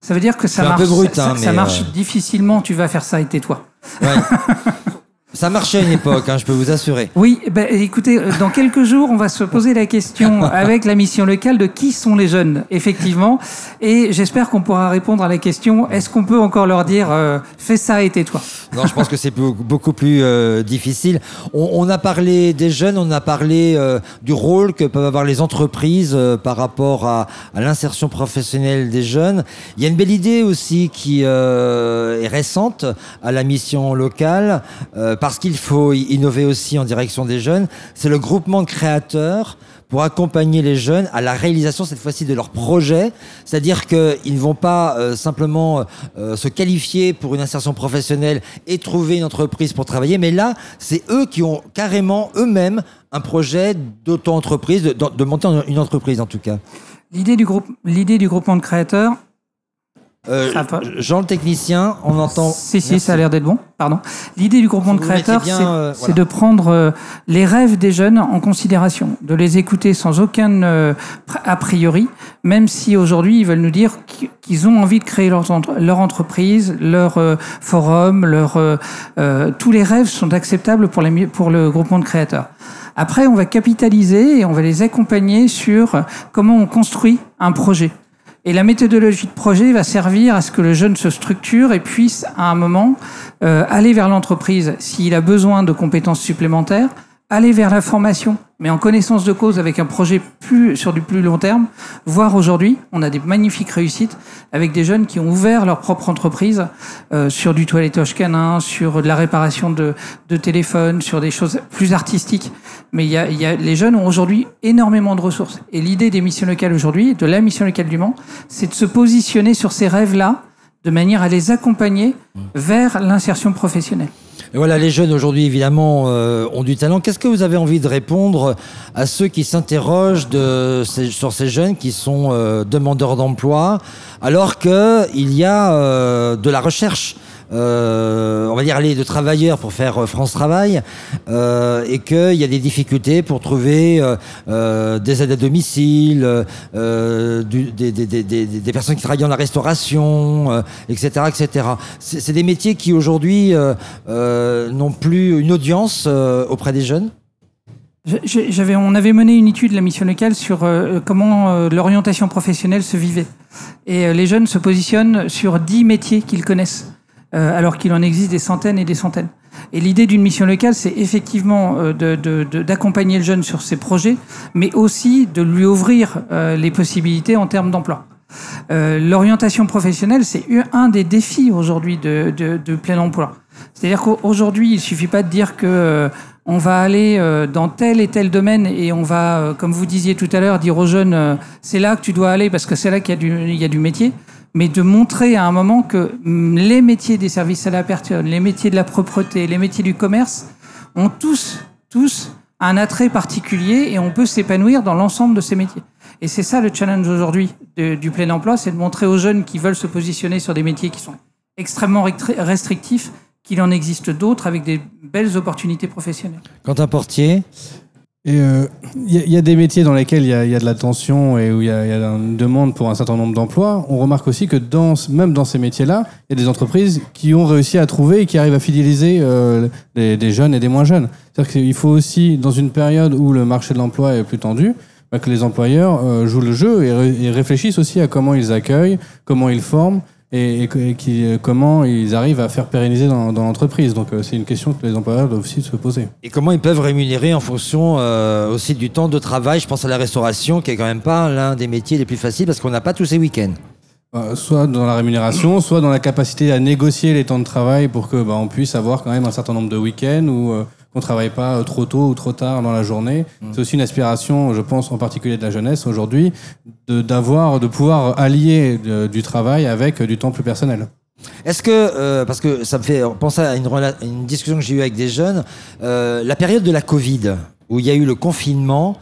Ça veut dire que ça marche, ça, hein, marche difficilement, tu vas faire ça et tais-toi. Ça marchait à une époque, hein, je peux vous assurer. Oui, ben, écoutez, euh, dans quelques jours, on va se poser la question avec la mission locale de qui sont les jeunes, effectivement. Et j'espère qu'on pourra répondre à la question est-ce qu'on peut encore leur dire euh, fais ça et tais-toi? Non, je pense que c'est beaucoup plus euh, difficile. On, a parlé des jeunes, on a parlé du rôle que peuvent avoir les entreprises par rapport à, à l'insertion professionnelle des jeunes. Il y a une belle idée aussi qui est récente à la mission locale parce qu'il faut innover aussi en direction des jeunes, c'est le groupement de créateurs pour accompagner les jeunes à la réalisation cette fois-ci de leurs projets. C'est-à-dire qu'ils ne vont pas euh, simplement euh, se qualifier pour une insertion professionnelle et trouver une entreprise pour travailler, mais là, c'est eux qui ont carrément eux-mêmes un projet d'auto-entreprise, de, de, monter une entreprise en tout cas. L'idée du, groupe, l'idée du groupement de créateurs, euh, Jean le technicien, on entend. Si, si, ça a l'air d'être bon. Pardon. L'idée du groupement de créateurs, euh, c'est de prendre euh, les rêves des jeunes en considération, de les écouter sans aucun a priori, même si aujourd'hui ils veulent nous dire qu'ils ont envie de créer leur, leur entreprise, leur forum, leur, tous les rêves sont acceptables pour, les, pour le groupement de créateurs. Après, on va capitaliser et on va les accompagner sur comment on construit un projet. Et la méthodologie de projet va servir à ce que le jeune se structure et puisse, à un moment, euh, aller vers l'entreprise s'il a besoin de compétences supplémentaires, aller vers la formation, mais en connaissance de cause avec un projet plus sur du plus long terme. Voir aujourd'hui, on a des magnifiques réussites avec des jeunes qui ont ouvert leur propre entreprise euh, sur du toilettage canin, sur de la réparation de, de téléphones, sur des choses plus artistiques. Mais il y a, y a, les jeunes ont aujourd'hui énormément de ressources. Et l'idée des missions locales aujourd'hui, de la mission locale du Mans, c'est de se positionner sur ces rêves-là de manière à les accompagner vers l'insertion professionnelle. Voilà, les jeunes aujourd'hui, évidemment, euh, ont du talent. Qu'est-ce que vous avez envie de répondre à ceux qui s'interrogent sur ces jeunes qui sont euh, demandeurs d'emploi, alors qu'il y a euh, de la recherche? On va dire, aller de travailleurs pour faire euh, France Travail, euh, et qu'il y a des difficultés pour trouver des aides à domicile, des, personnes qui travaillent dans la restauration, etc., etc. C'est des métiers qui aujourd'hui n'ont plus une audience auprès des jeunes? J'avais, on avait mené une étude, la mission locale, sur comment l'orientation professionnelle se vivait. Et les jeunes se positionnent sur dix métiers qu'ils connaissent. Euh, alors qu'il en existe des centaines et des centaines. Et l'idée d'une mission locale, c'est effectivement euh, d'accompagner le jeune sur ses projets, mais aussi de lui ouvrir euh, les possibilités en termes d'emploi. L'orientation professionnelle, c'est un des défis aujourd'hui de, plein emploi. C'est-à-dire qu'aujourd'hui, il suffit pas de dire que on va aller dans tel et tel domaine et on va, comme vous disiez tout à l'heure, dire aux jeunes, c'est là que tu dois aller parce que c'est là qu'il y, y, a du métier mais de montrer à un moment que mm, les métiers des services à la personne, les métiers de la propreté, les métiers du commerce ont tous, tous un attrait particulier et on peut s'épanouir dans l'ensemble de ces métiers. Et c'est ça le challenge aujourd'hui du plein emploi, c'est de montrer aux jeunes qui veulent se positionner sur des métiers qui sont extrêmement restrictifs qu'il en existe d'autres avec des belles opportunités professionnelles. Quentin Portier il euh, y, a des métiers dans lesquels il y, a de la tension et où il y, a une demande pour un certain nombre d'emplois. On remarque aussi que dans, même dans ces métiers-là, il y a des entreprises qui ont réussi à trouver et qui arrivent à fidéliser euh, des, jeunes et des moins jeunes. C'est-à-dire qu'il faut aussi, dans une période où le marché de l'emploi est plus tendu, bah, que les employeurs euh, jouent le jeu et, et réfléchissent aussi à comment ils accueillent, comment ils forment et, qui, comment ils arrivent à faire pérenniser dans, l'entreprise. Donc euh, c'est une question que les employeurs doivent aussi se poser. Et comment ils peuvent rémunérer en fonction euh, aussi du temps de travail? Je pense à la restauration, qui est quand même pas l'un des métiers les plus faciles parce qu'on n'a pas tous ces week-ends. Euh, soit dans la rémunération, soit dans la capacité à négocier les temps de travail pour que bah, on puisse avoir quand même un certain nombre de week-ends ou qu'on travaille pas trop tôt ou trop tard dans la journée. Mmh. C'est aussi une aspiration, je pense en particulier de la jeunesse aujourd'hui, de d'avoir, de pouvoir allier du travail avec du temps plus personnel. Est-ce que, euh, parce que ça me fait penser à une, une discussion que j'ai eue avec des jeunes, euh, la période de la Covid, où il y a eu le confinement,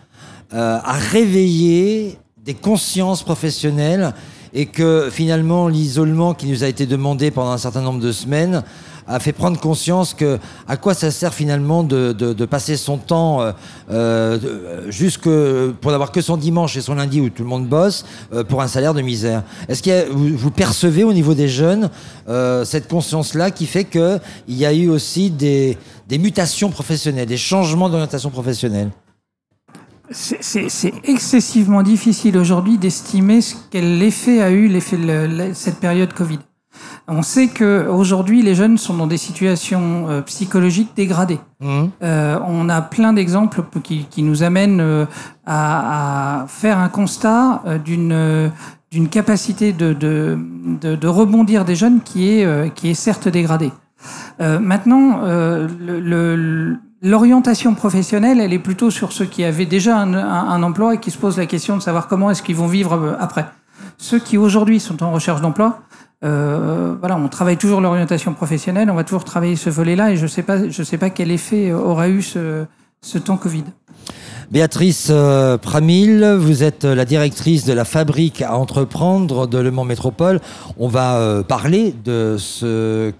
euh, a réveillé des consciences professionnelles et que finalement l'isolement qui nous a été demandé pendant un certain nombre de semaines a fait prendre conscience que à quoi ça sert finalement de, de, passer son temps euh, euh, jusque pour n'avoir que son dimanche et son lundi où tout le monde bosse euh, pour un salaire de misère. Est-ce que vous, percevez au niveau des jeunes euh, cette conscience-là qui fait qu'il y a eu aussi des, des mutations professionnelles, des changements d'orientation professionnelle? C'est excessivement difficile aujourd'hui d'estimer quel effet a eu cette période Covid. On sait que aujourd'hui les jeunes sont dans des situations euh, psychologiques dégradées. Mmh. Euh, on a plein d'exemples qui, qui, nous amènent euh, à, à, faire un constat d'une d'une capacité de, de, de, de, rebondir des jeunes qui est qui est certes dégradée. maintenant, l'orientation professionnelle, elle est plutôt sur ceux qui avaient déjà un, un, un emploi et qui se posent la question de savoir comment est-ce qu'ils vont vivre après. Ceux qui aujourd'hui sont en recherche d'emploi, euh, on travaille toujours l'orientation professionnelle, on va toujours travailler ce volet-là, et je ne sais pas, je sais pas quel effet aura eu ce, ce temps Covid. Béatrice euh, Pramil, vous êtes la directrice de la fabrique à entreprendre de Le Mans Métropole. On va euh, parler de ce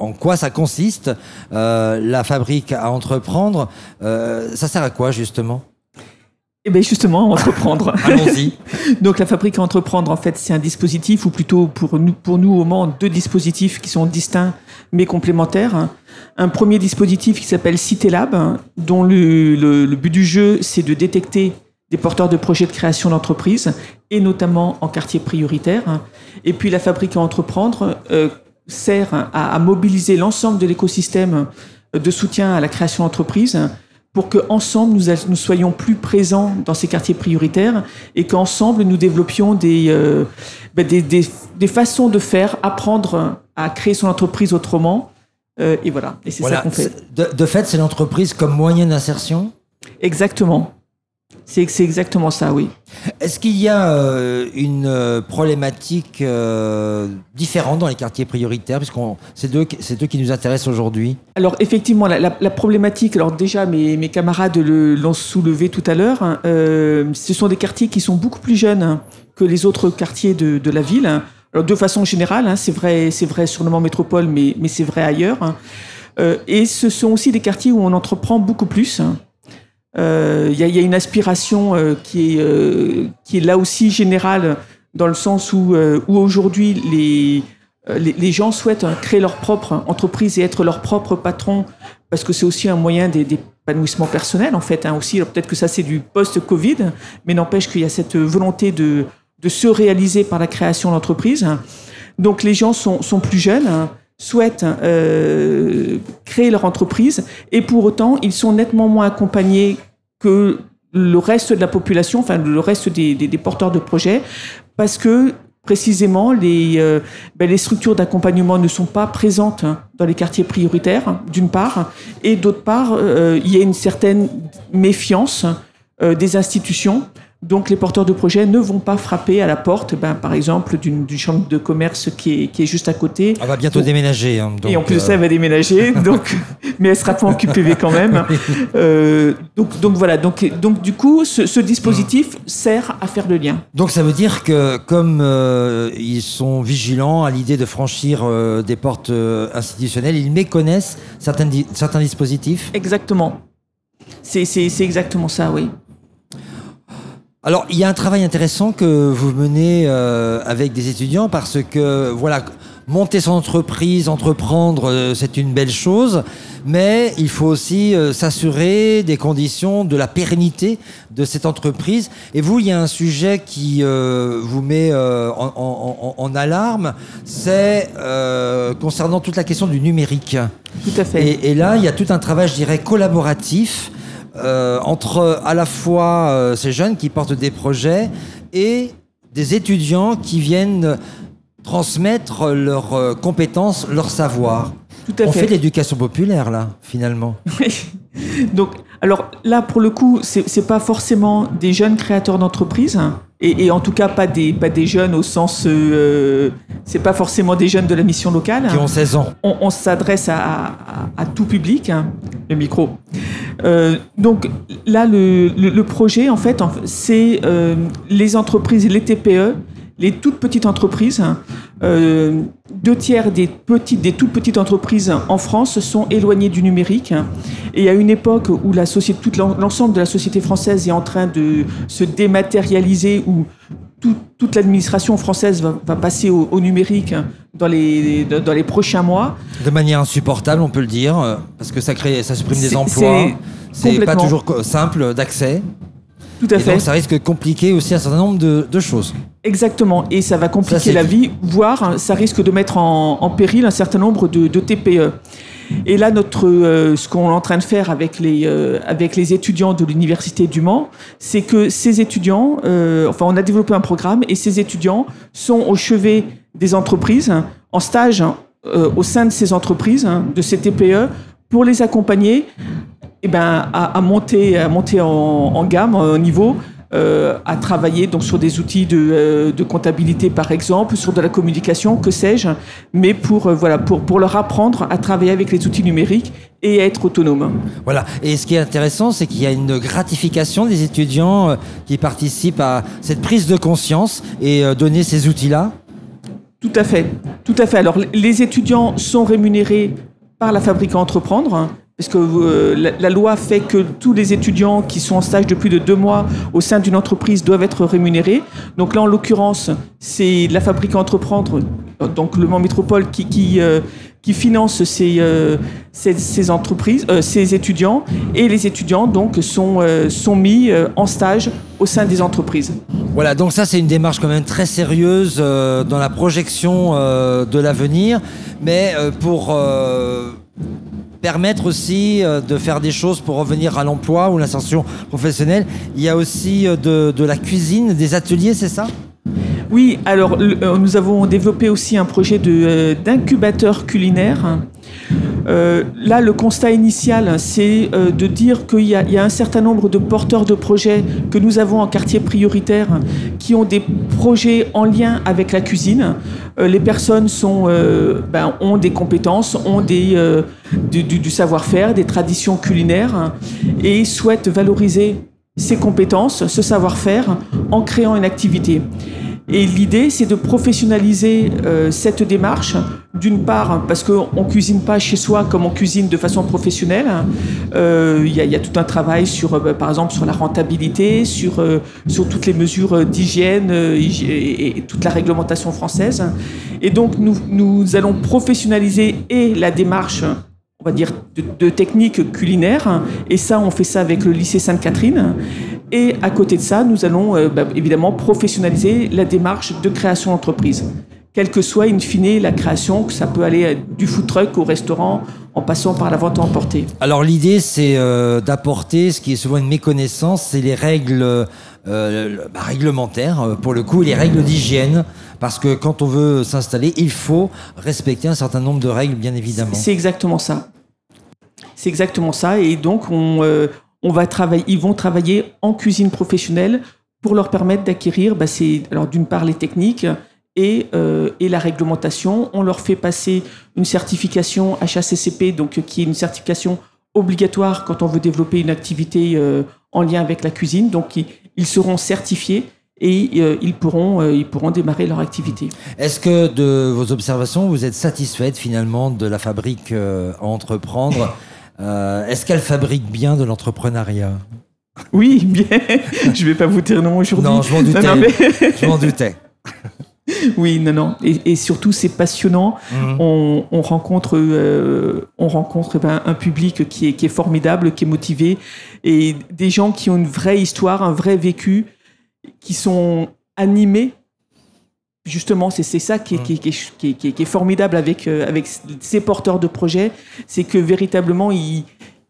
en quoi ça consiste, la fabrique à entreprendre. ça sert à quoi justement? Eh bien justement, entreprendre. Allons-y. Donc la fabrique à entreprendre, en fait, c'est un dispositif, ou plutôt pour nous, pour nous au Mans, deux dispositifs qui sont distincts mais complémentaires. Un premier dispositif qui s'appelle CitéLab, dont le, le, but du jeu, c'est de détecter des porteurs de projets de création d'entreprise, et notamment en quartier prioritaire. Et puis la fabrique à entreprendre euh, sert à, à mobiliser l'ensemble de l'écosystème de soutien à la création d'entreprise pour qu'ensemble nous, nous soyons plus présents dans ces quartiers prioritaires et qu'ensemble nous développions des, euh, ben des, des, des, façons de faire, apprendre à créer son entreprise autrement. Euh, et voilà, et c'est ça qu'on fait. De, de fait, c'est l'entreprise comme moyen d'insertion Exactement. C'est exactement ça, oui. Est-ce qu'il y a euh, une euh, problématique euh, différente dans les quartiers prioritaires, puisque c'est deux, deux qui nous intéressent aujourd'hui? Alors effectivement, la, problématique, alors déjà mes, mes camarades l'ont soulevé tout à l'heure, hein, ce sont des quartiers qui sont beaucoup plus jeunes que les autres quartiers de, de la ville. Alors de façon générale, hein, c'est vrai, c'est vrai sur le Mans Métropole, mais, mais c'est vrai ailleurs. Hein. et ce sont aussi des quartiers où on entreprend beaucoup plus. Il euh, y, y, a une aspiration euh, qui, est, euh, qui est là aussi générale, dans le sens où, où aujourd'hui les, les, les, gens souhaitent hein, créer leur propre entreprise et être leur propre patron, parce que c'est aussi un moyen d'épanouissement personnel, en fait. Hein, aussi, peut-être que ça, c'est du post-Covid, mais n'empêche qu'il y a cette volonté de, de se réaliser par la création d'entreprise. Donc, les gens sont, sont plus jeunes. Hein, souhaitent euh, créer leur entreprise. Et pour autant ils sont nettement moins accompagnés que le reste de la population, enfin le reste des, des, porteurs de projets, parce que précisément les, euh, ben, les structures d'accompagnement ne sont pas présentes dans les quartiers prioritaires, d'une part, et d'autre part, euh, il y a une certaine méfiance des institutions Donc les porteurs de projets ne vont pas frapper à la porte, ben, par exemple, d'une chambre de commerce qui est, qui est juste à côté. On va bientôt Donc- déménager. hein, et en plus de euh, ça, elle va déménager, donc, mais elle sera pas en QPV quand même. Euh, donc, donc voilà, donc, donc du coup, ce, ce dispositif sert à faire le lien. Donc ça veut dire que comme euh, ils sont vigilants à l'idée de franchir euh, des portes institutionnelles, ils méconnaissent certains, certains dispositifs? Exactement. C'est exactement ça, oui. Alors il y a un travail intéressant que vous menez euh, avec des étudiants parce que voilà, monter son entreprise, entreprendre, euh, c'est une belle chose, mais il faut aussi euh, s'assurer des conditions de la pérennité de cette entreprise. Et vous, il y a un sujet qui euh, vous met euh, en, en- en- alarme, c'est euh, concernant toute la question du numérique. Tout à fait. Et, et là, il y a tout un travail, je dirais, collaboratif euh, entre à la fois euh, ces jeunes qui portent des projets et des étudiants qui viennent transmettre leurs euh, compétences, leur savoir. Tout à On fait. fait de l'éducation populaire, là, finalement. Donc, alors là, pour le coup, c'est c'est pas forcément des jeunes créateurs d'entreprises, hein, et, et en tout cas pas des, pas des jeunes au sens. Euh, c'est pas forcément des jeunes de la mission locale. Qui ont 16 ans. on, on s'adresse à, à- à tout public, hein, le micro. Euh, donc là, le, projet, en fait, c'est euh, les entreprises, les TPE, les toutes petites entreprises. hein. Euh, deux tiers des petites, des toutes petites entreprises en France sont éloignées du numérique. hein. Et à une époque où l'ensemble de la société française est en train de se dématérialiser, où tout- toute l'administration française va, va passer au, au numérique hein, dans les, dans les prochains mois. De manière insupportable, on peut le dire, euh, parce que ça, crée, ça supprime des emplois. c'est pas toujours simple d'accès. Tout à Et fait. donc, ça risque de compliquer aussi un certain nombre de, de choses. Exactement. Et ça va compliquer la vie, voire hein, ça risque de mettre en, en péril un certain nombre de, de TPE. Et là, notre, euh, ce qu'on est en train de faire avec les, euh, avec les étudiants de l'Université du Mans, c'est que ces étudiants, euh, enfin, on a développé un programme et ces étudiants sont au chevet des entreprises, en stage au sein de ces entreprises, de ces TPE, pour les accompagner eh ben, à, à monter, à monter en, en gamme, en niveau, euh, à travailler donc sur des outils de, euh, de comptabilité par exemple, sur de la communication, que sais-je, mais pour, euh, voilà, pour, pour leur apprendre à travailler avec les outils numériques et à être autonome. Voilà. Et ce qui est intéressant, c'est qu'il y a une gratification des étudiants qui participent à cette prise de conscience et donner ces outils-là. Tout à fait, tout à fait. Alors les étudiants sont rémunérés par la fabrique à entreprendre. Parce que euh, la, loi fait que tous les étudiants qui sont en stage de plus de deux mois au sein d'une entreprise doivent être rémunérés. Donc là, en l'occurrence, c'est la fabrique entreprendre, donc le Mans Métropole, qui, euh, finance ces, euh, entreprises, ces étudiants, et les étudiants donc sont, mis en stage au sein des entreprises. Voilà, donc ça c'est une démarche quand même très sérieuse dans la projection de l'avenir, mais pour permettre aussi euh, de faire des choses pour revenir à l'emploi ou l'insertion professionnelle, il y a aussi euh, de, de la cuisine, des ateliers, c'est ça? Oui, alors euh, nous avons développé aussi un projet d'incubateur culinaire. Euh, là, le constat initial, c'est euh, de dire qu'il y, a- un certain nombre de porteurs de projets que nous avons en quartier prioritaire qui ont des projets en lien avec la cuisine. Euh, les personnes sont, euh, ben, ont des compétences, ont du savoir-faire, des traditions culinaires et souhaitent valoriser ces compétences, ce savoir-faire en créant une activité. Et l'idée, c'est de professionnaliser euh, cette démarche, d'une part parce qu'on ne cuisine pas chez soi comme on cuisine de façon professionnelle. Euh, Il y, a- il y a tout un travail sur, euh, par exemple, sur la rentabilité, sur, euh, sur toutes les mesures euh, d'hygiène euh, et, et toute la réglementation française. Et donc, nous, nous allons professionnaliser et la démarche on va dire, de, de techniques culinaires. Et ça, on fait ça avec le lycée Sainte-Catherine. Et à côté de ça, nous allons euh, bah, évidemment professionnaliser la démarche de création d'entreprise. Quelle que soit, in fine, la création, que ça peut aller euh, du food truck au restaurant, en passant par la vente à emporter. Alors l'idée c'est euh, d'apporter ce qui est souvent une méconnaissance, c'est les règles euh, bah, réglementaires pour le coup, les règles d'hygiène, parce que quand on veut s'installer, il faut respecter un certain nombre de règles bien évidemment. C'est exactement ça. C'est exactement ça. Et donc, on, euh, on va travailler, ils vont travailler en cuisine professionnelle pour leur permettre d'acquérir, bah, d'une part les techniques et, euh, et la réglementation. On leur fait passer une certification HACCP, donc qui est une certification obligatoire quand on veut développer une activité euh, en lien avec la cuisine. Donc ils, ils seront certifiés et euh, ils, pourront, euh, démarrer leur activité. Est-ce que de vos observations, vous êtes satisfaite finalement de la fabrique euh, à entreprendre Euh, Est-ce qu'elle fabrique bien de l'entrepreneuriat? Oui, bien. Je vais pas vous dire non aujourd'hui. Non, je m'en doutais. Non, non, mais- Je m'en doutais. Oui, non, non. Et, et surtout, c'est passionnant. Mhm. On, on rencontre, euh, on rencontre ben, un public qui est, qui est formidable, qui est motivé, et des gens qui ont une vraie histoire, un vrai vécu, qui sont animés. Justement, c'est ça qui est, qui, est, qui, est, qui est- qui est- qui est formidable avec, euh, avec ces porteurs de projets, c'est que véritablement, ils,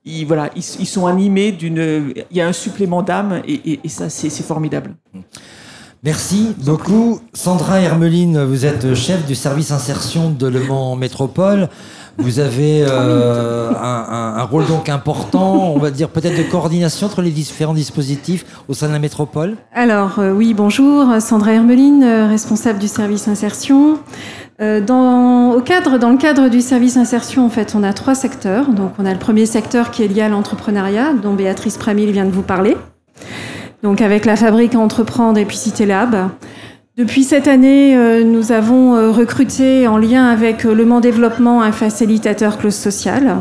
ils, voilà, ils, ils sont animés d'une. Il y a un supplément d'âme, et, et- et ça, c'est c'est formidable. Merci beaucoup. Sandra Hermeline, vous êtes chef du service insertion de Le Mans Métropole. Vous avez euh, un, un- un rôle donc important, on va dire peut-être de coordination entre les différents dispositifs au sein de la métropole? Alors euh, oui, bonjour, Sandra Hermeline, euh, responsable du service insertion. Euh, dans, au cadre, dans le cadre du service insertion, en fait, on a trois secteurs. Donc, on a le premier secteur qui est lié à l'entrepreneuriat, dont Béatrice Pramil vient de vous parler. Donc, avec la fabrique à entreprendre et puis Cité Lab. Depuis cette année, euh, nous avons euh, recruté en lien avec euh, Le Mans Développement un facilitateur clause sociale.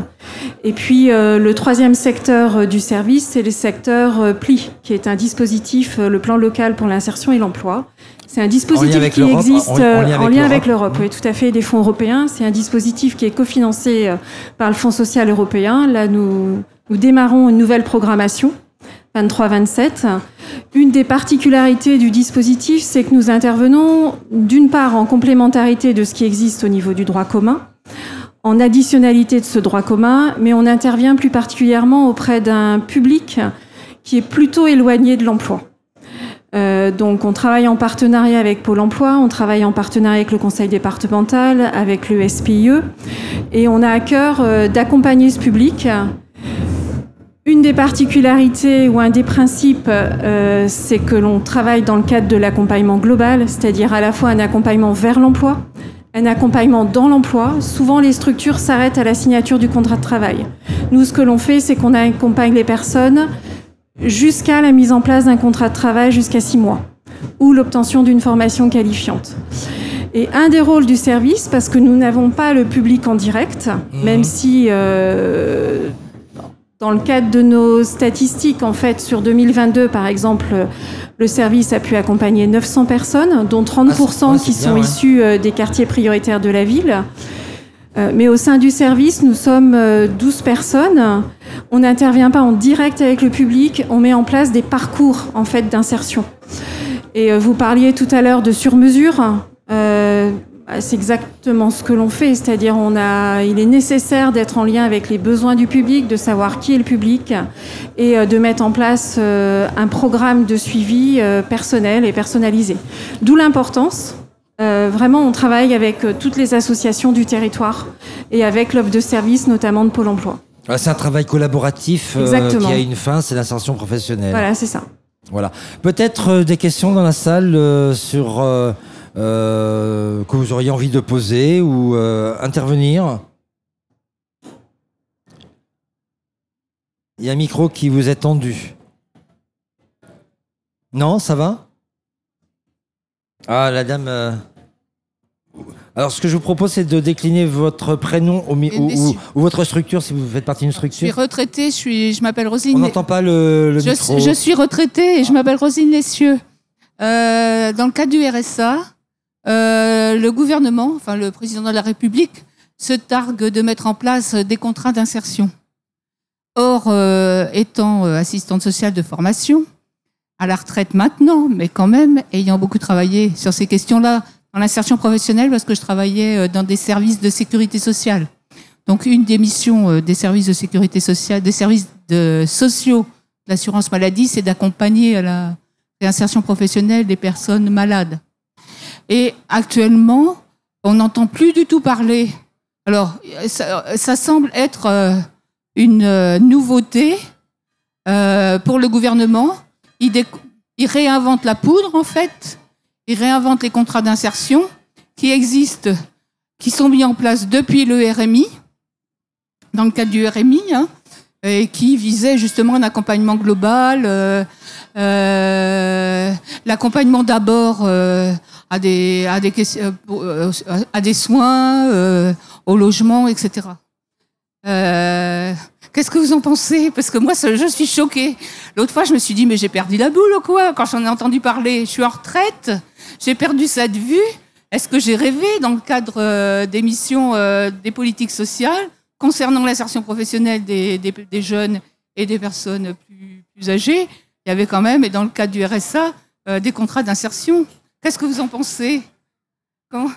Et puis le troisième secteur du service, c'est le secteur PLI, qui est un dispositif, le plan local pour l'insertion et l'emploi. C'est un dispositif qui l'Europe, existe en- en lien en avec avec l'Europe. oui, tout à fait, des fonds européens. C'est un dispositif qui est cofinancé par le Fonds social européen. Là, nous, nous démarrons une nouvelle programmation. 23-27. Une des particularités du dispositif, c'est que nous intervenons d'une part en complémentarité de ce qui existe au niveau du droit commun, en additionnalité de ce droit commun, mais on intervient plus particulièrement auprès d'un public qui est plutôt éloigné de l'emploi. Euh, donc on travaille en partenariat avec Pôle Emploi, on travaille en partenariat avec le Conseil départemental, avec le SPIE, et on a à cœur euh, d'accompagner ce public une des particularités ou un des principes, euh, c'est que l'on travaille dans le cadre de l'accompagnement global, c'est-à-dire à la fois un accompagnement vers l'emploi, un accompagnement dans l'emploi. Souvent, les structures s'arrêtent à la signature du contrat de travail. Nous, ce que l'on fait, c'est qu'on accompagne les personnes jusqu'à la mise en place d'un contrat de travail jusqu'à six mois ou l'obtention d'une formation qualifiante. Et un des rôles du service, parce que nous n'avons pas le public en direct, même si euh, dans le cadre de nos statistiques, en fait, sur 2022, par exemple, le service a pu accompagner 900 personnes, dont 30% Ah, ouais, qui bien, sont ouais. issus euh, des quartiers prioritaires de la ville. Euh, Mais au sein du service, nous sommes euh, 12 personnes. On n'intervient pas en direct avec le public, on met en place des parcours en fait d'insertion. Et euh, vous parliez tout à l'heure de sur-mesure. Euh, c'est exactement ce que l'on fait, c'est-à-dire on a, il est nécessaire d'être en lien avec les besoins du public, de savoir qui est le public et euh, de mettre en place euh, un programme de suivi euh, personnel et personnalisé. D'où l'importance. Vraiment, on travaille avec toutes les associations du territoire et avec l'offre de services, notamment de Pôle Emploi. Ah, C'est un travail collaboratif qui a une fin, c'est l'insertion professionnelle. Voilà, c'est ça. Voilà. Peut-être des questions dans la salle sur euh, que vous auriez envie de poser ou euh, intervenir? Il y a un micro qui vous est tendu. Non, ça va? Ah, la dame. euh, Alors, ce que je vous propose, c'est de décliner votre prénom au mi- Mais ou, votre structure, si vous faites partie d'une Je suis structure. retraitée, je, suis, je m'appelle Roselyne. On n'entend pas le, le je, micro. je suis retraitée et je m'appelle Roselyne Lessieux. Euh, dans le cadre du RSA, euh, le gouvernement, enfin le président de la République, se targue de mettre en place des contrats d'insertion. Or, euh, étant euh, assistante sociale de formation, à la retraite maintenant, mais quand même ayant beaucoup travaillé sur ces questions-là dans l'insertion professionnelle, parce que je travaillais euh, dans des services de sécurité sociale. Donc, une des missions des services de sécurité sociale, des services de sociaux de l'assurance maladie, c'est d'accompagner à la réinsertion professionnelle des personnes malades. Et actuellement, on n'entend plus du tout parler. Alors, ça, semble être euh, une euh, nouveauté euh, pour le gouvernement. Il, réinventent la poudre, en fait. Ils réinventent les contrats d'insertion qui existent, qui sont mis en place depuis le RMI, dans le cadre du RMI, hein, et qui visaient justement un accompagnement global, l'accompagnement d'abord euh, euh, euh, à des soins, au logement, etc. Qu'est-ce que vous en pensez? Parce que moi, je suis choquée. L'autre fois, je me suis dit, mais j'ai perdu la boule ou quoi? Quand j'en ai entendu parler, je suis en retraite, j'ai perdu ça de vue. Est-ce que j'ai rêvé dans le cadre des missions des politiques sociales concernant l'insertion professionnelle des, jeunes et des personnes plus âgées? Il y avait quand même, et dans le cadre du RSA, euh, des contrats d'insertion. Qu'est-ce que vous en pensez? Comment?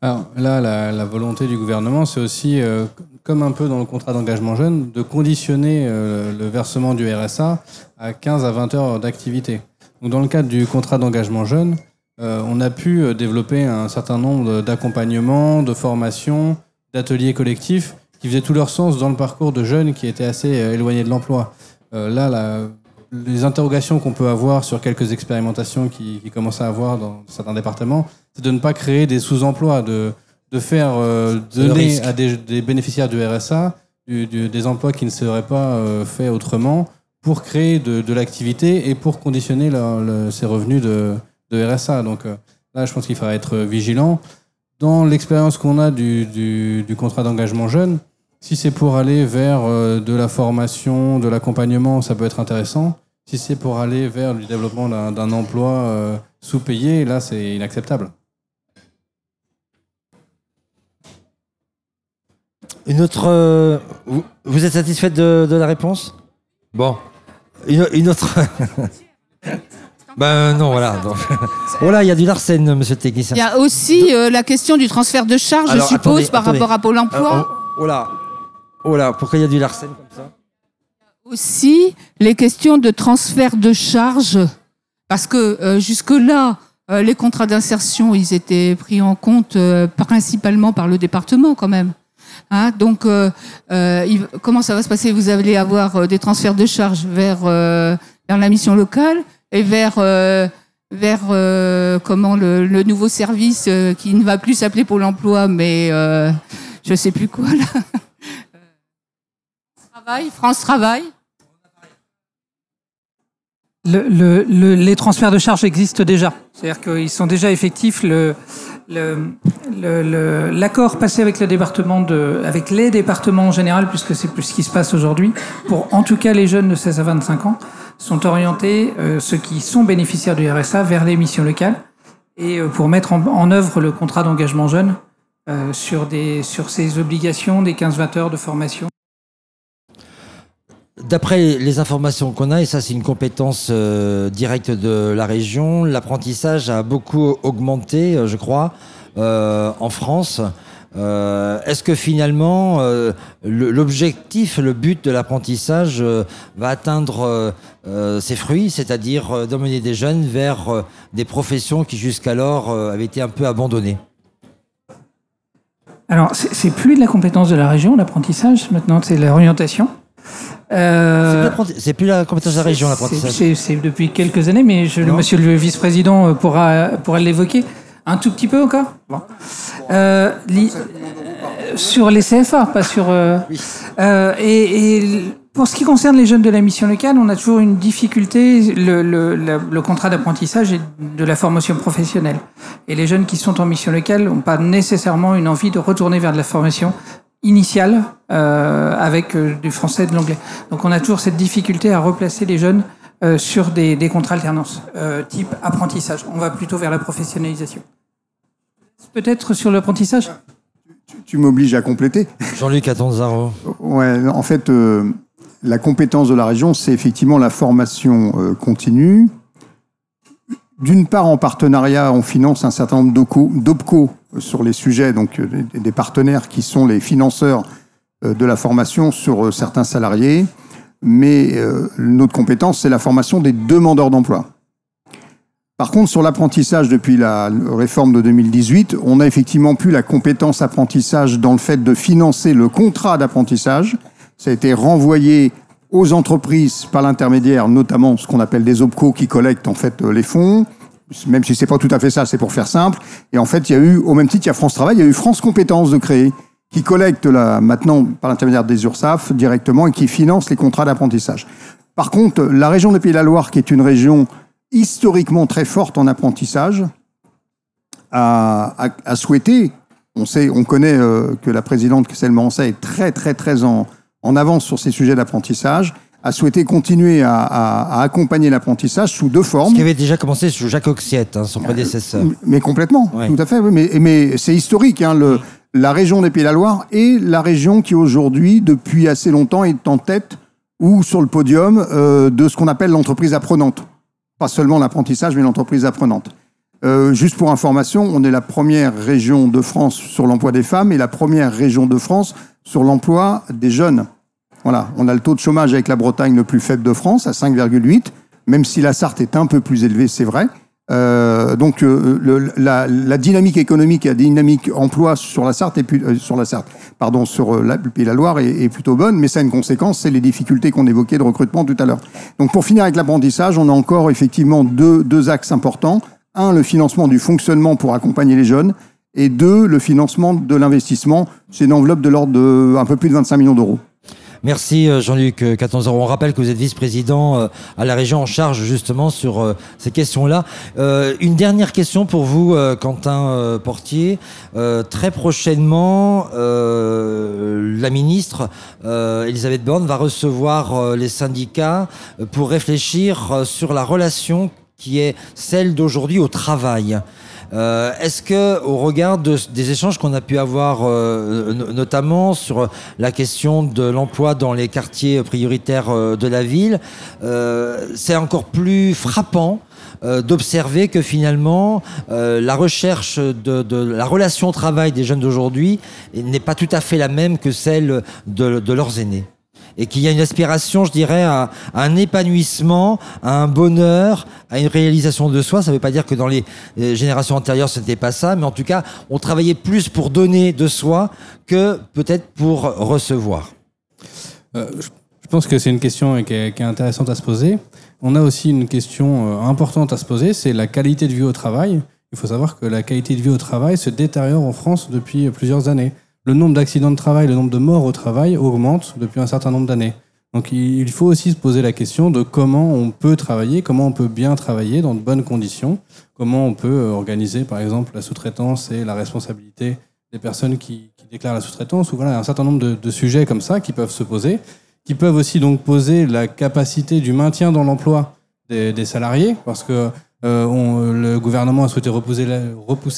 Alors là, la, volonté du gouvernement, c'est aussi, euh, comme un peu dans le contrat d'engagement jeune, de conditionner euh, le versement du RSA à 15 à 20 heures d'activité. Donc dans le cadre du contrat d'engagement jeune, on a pu développer un certain nombre d'accompagnements, de formations, d'ateliers collectifs qui faisaient tout leur sens dans le parcours de jeunes qui étaient assez éloignés de l'emploi. Là, la- les interrogations qu'on peut avoir sur quelques expérimentations qui, qui commencent à avoir dans certains départements, c'est de ne pas créer des sous-emplois, de, de faire euh, donner à des, des bénéficiaires du RSA du- du- des emplois qui ne seraient pas euh, faits autrement pour créer de, de l'activité et pour conditionner leur- le- ces revenus de, de RSA. Donc euh, là, je pense qu'il faudra être vigilant. Dans l'expérience qu'on a du, du- du contrat d'engagement jeune, si c'est pour aller vers euh, de la formation, de l'accompagnement, ça peut être intéressant. Si c'est pour aller vers du développement d'un emploi euh, sous-payé, là, c'est inacceptable. Une autre. euh, vous, êtes satisfaite de, de la réponse? Bon. Une, une autre. ben non, voilà. donc. oh là, il y a du Larsen, monsieur le technicien. Il y a aussi euh, la question du transfert de charge, Alors, je suppose, attendez, par attendez. rapport à Pôle emploi. Euh, oh, oh là. Oh là, pourquoi il y a du Larsen comme ça? Aussi les questions de transfert de charge, parce que euh, jusque-là, euh, les contrats d'insertion, ils étaient pris en compte euh, principalement par le département quand même. Hein, donc, comment ça va se passer? Vous allez avoir des transferts de charge vers, vers la mission locale et vers, vers comment le, nouveau service qui ne va plus s'appeler Pôle emploi, mais euh, je sais plus quoi là. France Travail. Le- le- le- les transferts de charges existent déjà. C'est-à-dire qu'ils sont déjà effectifs. L'accord passé avec le département de, avec les départements en général, puisque c'est plus ce qui se passe aujourd'hui, pour en tout cas les jeunes de 16 à 25 ans, sont orientés, euh, ceux qui sont bénéficiaires du RSA, vers les missions locales et euh, pour mettre en, en œuvre le contrat d'engagement jeune euh, sur, des, sur ces obligations des 15-20 heures de formation. D'après les informations qu'on a, et ça c'est une compétence euh, directe de la région, l'apprentissage a beaucoup augmenté, euh, je crois, euh, en France. Est-ce que finalement le- l'objectif, le but de l'apprentissage va atteindre ses fruits, c'est-à-dire d'emmener des jeunes vers des professions qui jusqu'alors avaient été un peu abandonnées? Alors, c'est plus de la compétence de la région, l'apprentissage, maintenant c'est l'orientation. C'est Euh, C'est plus la compétence de la région, c'est- l'apprentissage. C'est depuis quelques années, mais je, le monsieur le vice-président euh, pourra, pourra l'évoquer. Un tout petit peu encore Bon. Euh, li- euh, Sur les CFA, pas sur... euh, euh, et, et pour ce qui concerne les jeunes de la mission locale, on a toujours une difficulté. Le, le, le- contrat d'apprentissage est de la formation professionnelle. Et les jeunes qui sont en mission locale n'ont pas nécessairement une envie de retourner vers de la formation initiale euh, avec euh, du français et de l'anglais. Donc on a toujours cette difficulté à replacer les jeunes euh, sur des, des contrats alternance euh, type apprentissage. On va plutôt vers la professionnalisation. Peut-être sur l'apprentissage? Tu m'obliges à compléter. Jean-Luc Atonzaro. Ouais, en fait, euh, la compétence de la région, c'est effectivement la formation euh, continue. D'une part, en partenariat, on finance un certain nombre d'OPCO sur les sujets, donc euh, des- partenaires qui sont les financeurs euh, de la formation sur euh, certains salariés. Mais notre compétence, c'est la formation des demandeurs d'emploi. Par contre, sur l'apprentissage, depuis la réforme de 2018, on a effectivement plus la compétence apprentissage dans le fait de financer le contrat d'apprentissage. Ça a été renvoyé aux entreprises par l'intermédiaire, notamment ce qu'on appelle des OPCO qui collectent en fait euh, les fonds. Même si c'est pas tout à fait ça, c'est pour faire simple. Et en fait, il y a eu, au même titre, il y a France Travail, il y a eu France Compétences de créer, qui collecte là, maintenant par l'intermédiaire des URSAF directement et qui finance les contrats d'apprentissage. Par contre, la région des Pays de la Loire, qui est une région historiquement très forte en apprentissage, a, a, a souhaité, on sait, on connaît euh, que la présidente Christelle Morancet est très très très en, en avance sur ces sujets d'apprentissage, a souhaité continuer à, à- à accompagner l'apprentissage sous deux formes. Ce qui avait déjà commencé sur Jacques Oxiette, hein, son prédécesseur. Mais complètement, Ouais. tout à fait. Oui, mais mais c'est historique. Hein, le, la région des Pays de la Loire est la région qui aujourd'hui, depuis assez longtemps, est en tête ou sur le podium euh, de ce qu'on appelle l'entreprise apprenante. Pas seulement l'apprentissage, mais l'entreprise apprenante. Euh, juste pour information, on est la première région de France sur l'emploi des femmes et la première région de France sur l'emploi des jeunes. Voilà, on a le taux de chômage avec la Bretagne le plus faible de France, à 5,8, même si la Sarthe est un peu plus élevée, c'est vrai. Euh, donc euh, la, dynamique économique et la dynamique emploi sur la Sarthe, est plus- euh, sur la Sarthe, pardon, sur la, de la Loire est, est plutôt bonne, mais ça a une conséquence, c'est les difficultés qu'on évoquait de recrutement tout à l'heure. Donc pour finir avec l'apprentissage, on a encore effectivement deux, deux axes importants. Un, le financement du fonctionnement pour accompagner les jeunes, et deux, le financement de l'investissement. C'est une enveloppe de l'ordre de un peu plus de 25 millions d'euros. Merci euh, Jean-Luc euh, Catanzaro. On rappelle que vous êtes vice-président euh, à la région en charge justement sur euh, ces questions-là. Euh, une dernière question pour vous, euh, Quentin euh, Portier. Euh, très prochainement, euh, la ministre euh, Elisabeth Borne va recevoir euh, les syndicats euh, pour réfléchir euh, sur la relation qui est celle d'aujourd'hui au travail. Euh, Est-ce que, au regard de- des échanges qu'on a pu avoir, euh, no- notamment sur la question de l'emploi dans les quartiers prioritaires euh, de la ville, euh, c'est encore plus frappant euh, d'observer que finalement euh, la recherche de, la relation au travail des jeunes d'aujourd'hui n'est pas tout à fait la même que celle de leurs aînés et qu'il y a une aspiration, je dirais, à, un épanouissement, à un bonheur, à une réalisation de soi. Ça ne veut pas dire que dans les générations antérieures, ce n'était pas ça, mais en tout cas, on travaillait plus pour donner de soi que peut-être pour recevoir. Euh, je pense que c'est une question qui est, qui est intéressante à se poser. On a aussi une question euh, importante à se poser, c'est la qualité de vie au travail. Il faut savoir que la qualité de vie au travail se détériore en France depuis plusieurs années. Le nombre d'accidents de travail, le nombre de morts au travail augmente depuis un certain nombre d'années. Donc il faut aussi se poser la question de comment on peut travailler, comment on peut bien travailler dans de bonnes conditions, comment on peut euh, organiser par exemple la sous-traitance et la responsabilité des personnes qui, déclarent la sous-traitance, ou voilà un certain nombre de, de sujets comme ça qui peuvent se poser qui peuvent aussi donc poser la capacité du maintien dans l'emploi des, des salariés, parce que euh, on- le gouvernement a souhaité repousser la-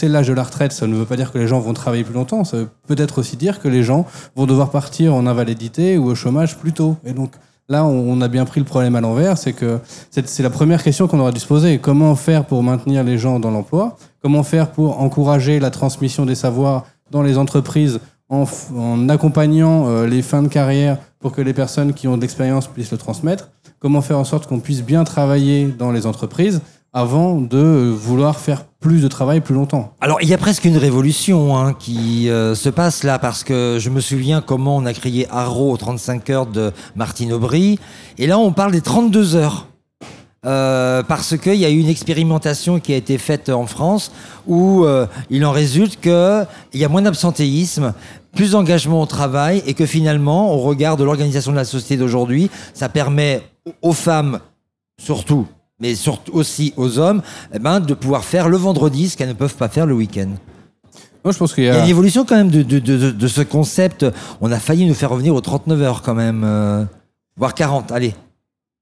l'âge de la retraite. Ça ne veut pas dire que les gens vont travailler plus longtemps. Ça veut peut-être aussi dire que les gens vont devoir partir en invalidité ou au chômage plus tôt. Et donc là, on, a bien pris le problème à l'envers. C'est que c'est la première question qu'on aurait dû se poser. Comment faire pour maintenir les gens dans l'emploi? Comment faire pour encourager la transmission des savoirs dans les entreprises en accompagnant euh, les fins de carrière pour que les personnes qui ont de l'expérience puissent le transmettre? Comment faire en sorte qu'on puisse bien travailler dans les entreprises? Avant de vouloir faire plus de travail plus longtemps Alors, il y a presque une révolution hein, qui euh, se passe là, parce que je me souviens comment on a crié Haro aux 35 heures de Martine Aubry, et là, on parle des 32 heures. Euh, parce qu'il y a eu une expérimentation qui a été faite en France où euh, il en résulte qu'il y a moins d'absentéisme, plus d'engagement au travail et que finalement, au regard de l'organisation de la société d'aujourd'hui, ça permet aux femmes surtout, mais surtout aussi aux hommes, eh ben, de pouvoir faire le vendredi ce qu'elles ne peuvent pas faire le week-end. Moi, je pense qu'il y Il y a une évolution quand même de, de, de, de ce concept. On a failli nous faire revenir aux 39 heures quand même, euh, voire 40, allez.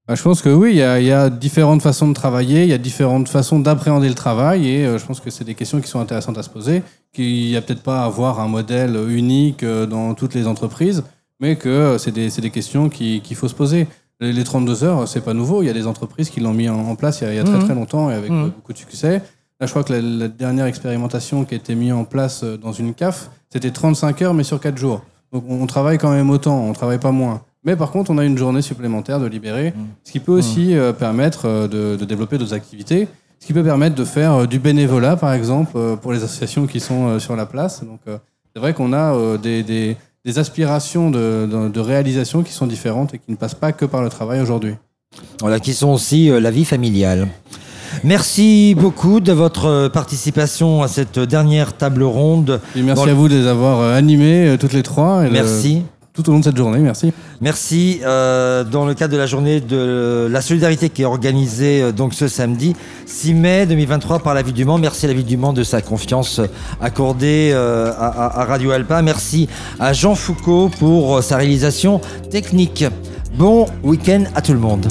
Bah, je pense que oui, il y, a, il y a différentes façons de travailler, il y a différentes façons d'appréhender le travail, et euh, je pense que c'est des questions qui sont intéressantes à se poser, qu'il n'y a peut-être pas à avoir un modèle unique euh, dans toutes les entreprises, mais que c'est des, questions qui- qu'il faut se poser. Les, les 32 heures, c'est pas nouveau, il y a des entreprises qui l'ont mis en, place il y a, il y a très Mhm. très longtemps et avec Mhm. euh, beaucoup de succès. Là, je crois que la, la dernière expérimentation qui a été mise en place euh, dans une CAF, c'était 35 heures, mais sur 4 jours. Donc on, travaille quand même autant, on travaille pas moins. Mais par contre, on a une journée supplémentaire de libérer, ce qui peut aussi euh, permettre de, de développer d'autres activités, ce qui peut permettre de faire du bénévolat, par exemple, pour les associations qui sont sur la place. Donc, c'est vrai qu'on a des, des- des aspirations de, de, de réalisation qui sont différentes et qui ne passent pas que par le travail aujourd'hui. Voilà, qui sont aussi euh, la vie familiale. Merci beaucoup de votre euh, participation à cette dernière table ronde. Et merci le- à vous de les avoir euh, animés toutes les trois. et Merci. Tout au long de cette journée, merci. Merci. euh, dans le cadre de la journée de la solidarité qui est organisée euh, donc ce samedi 6 mai 2023 par la Ville du Mans. Merci à la Ville du Mans de sa confiance euh, accordée euh, à, à- Radio Alpa. Merci à Jean Foucault pour euh, sa réalisation technique. Bon week-end à tout le monde.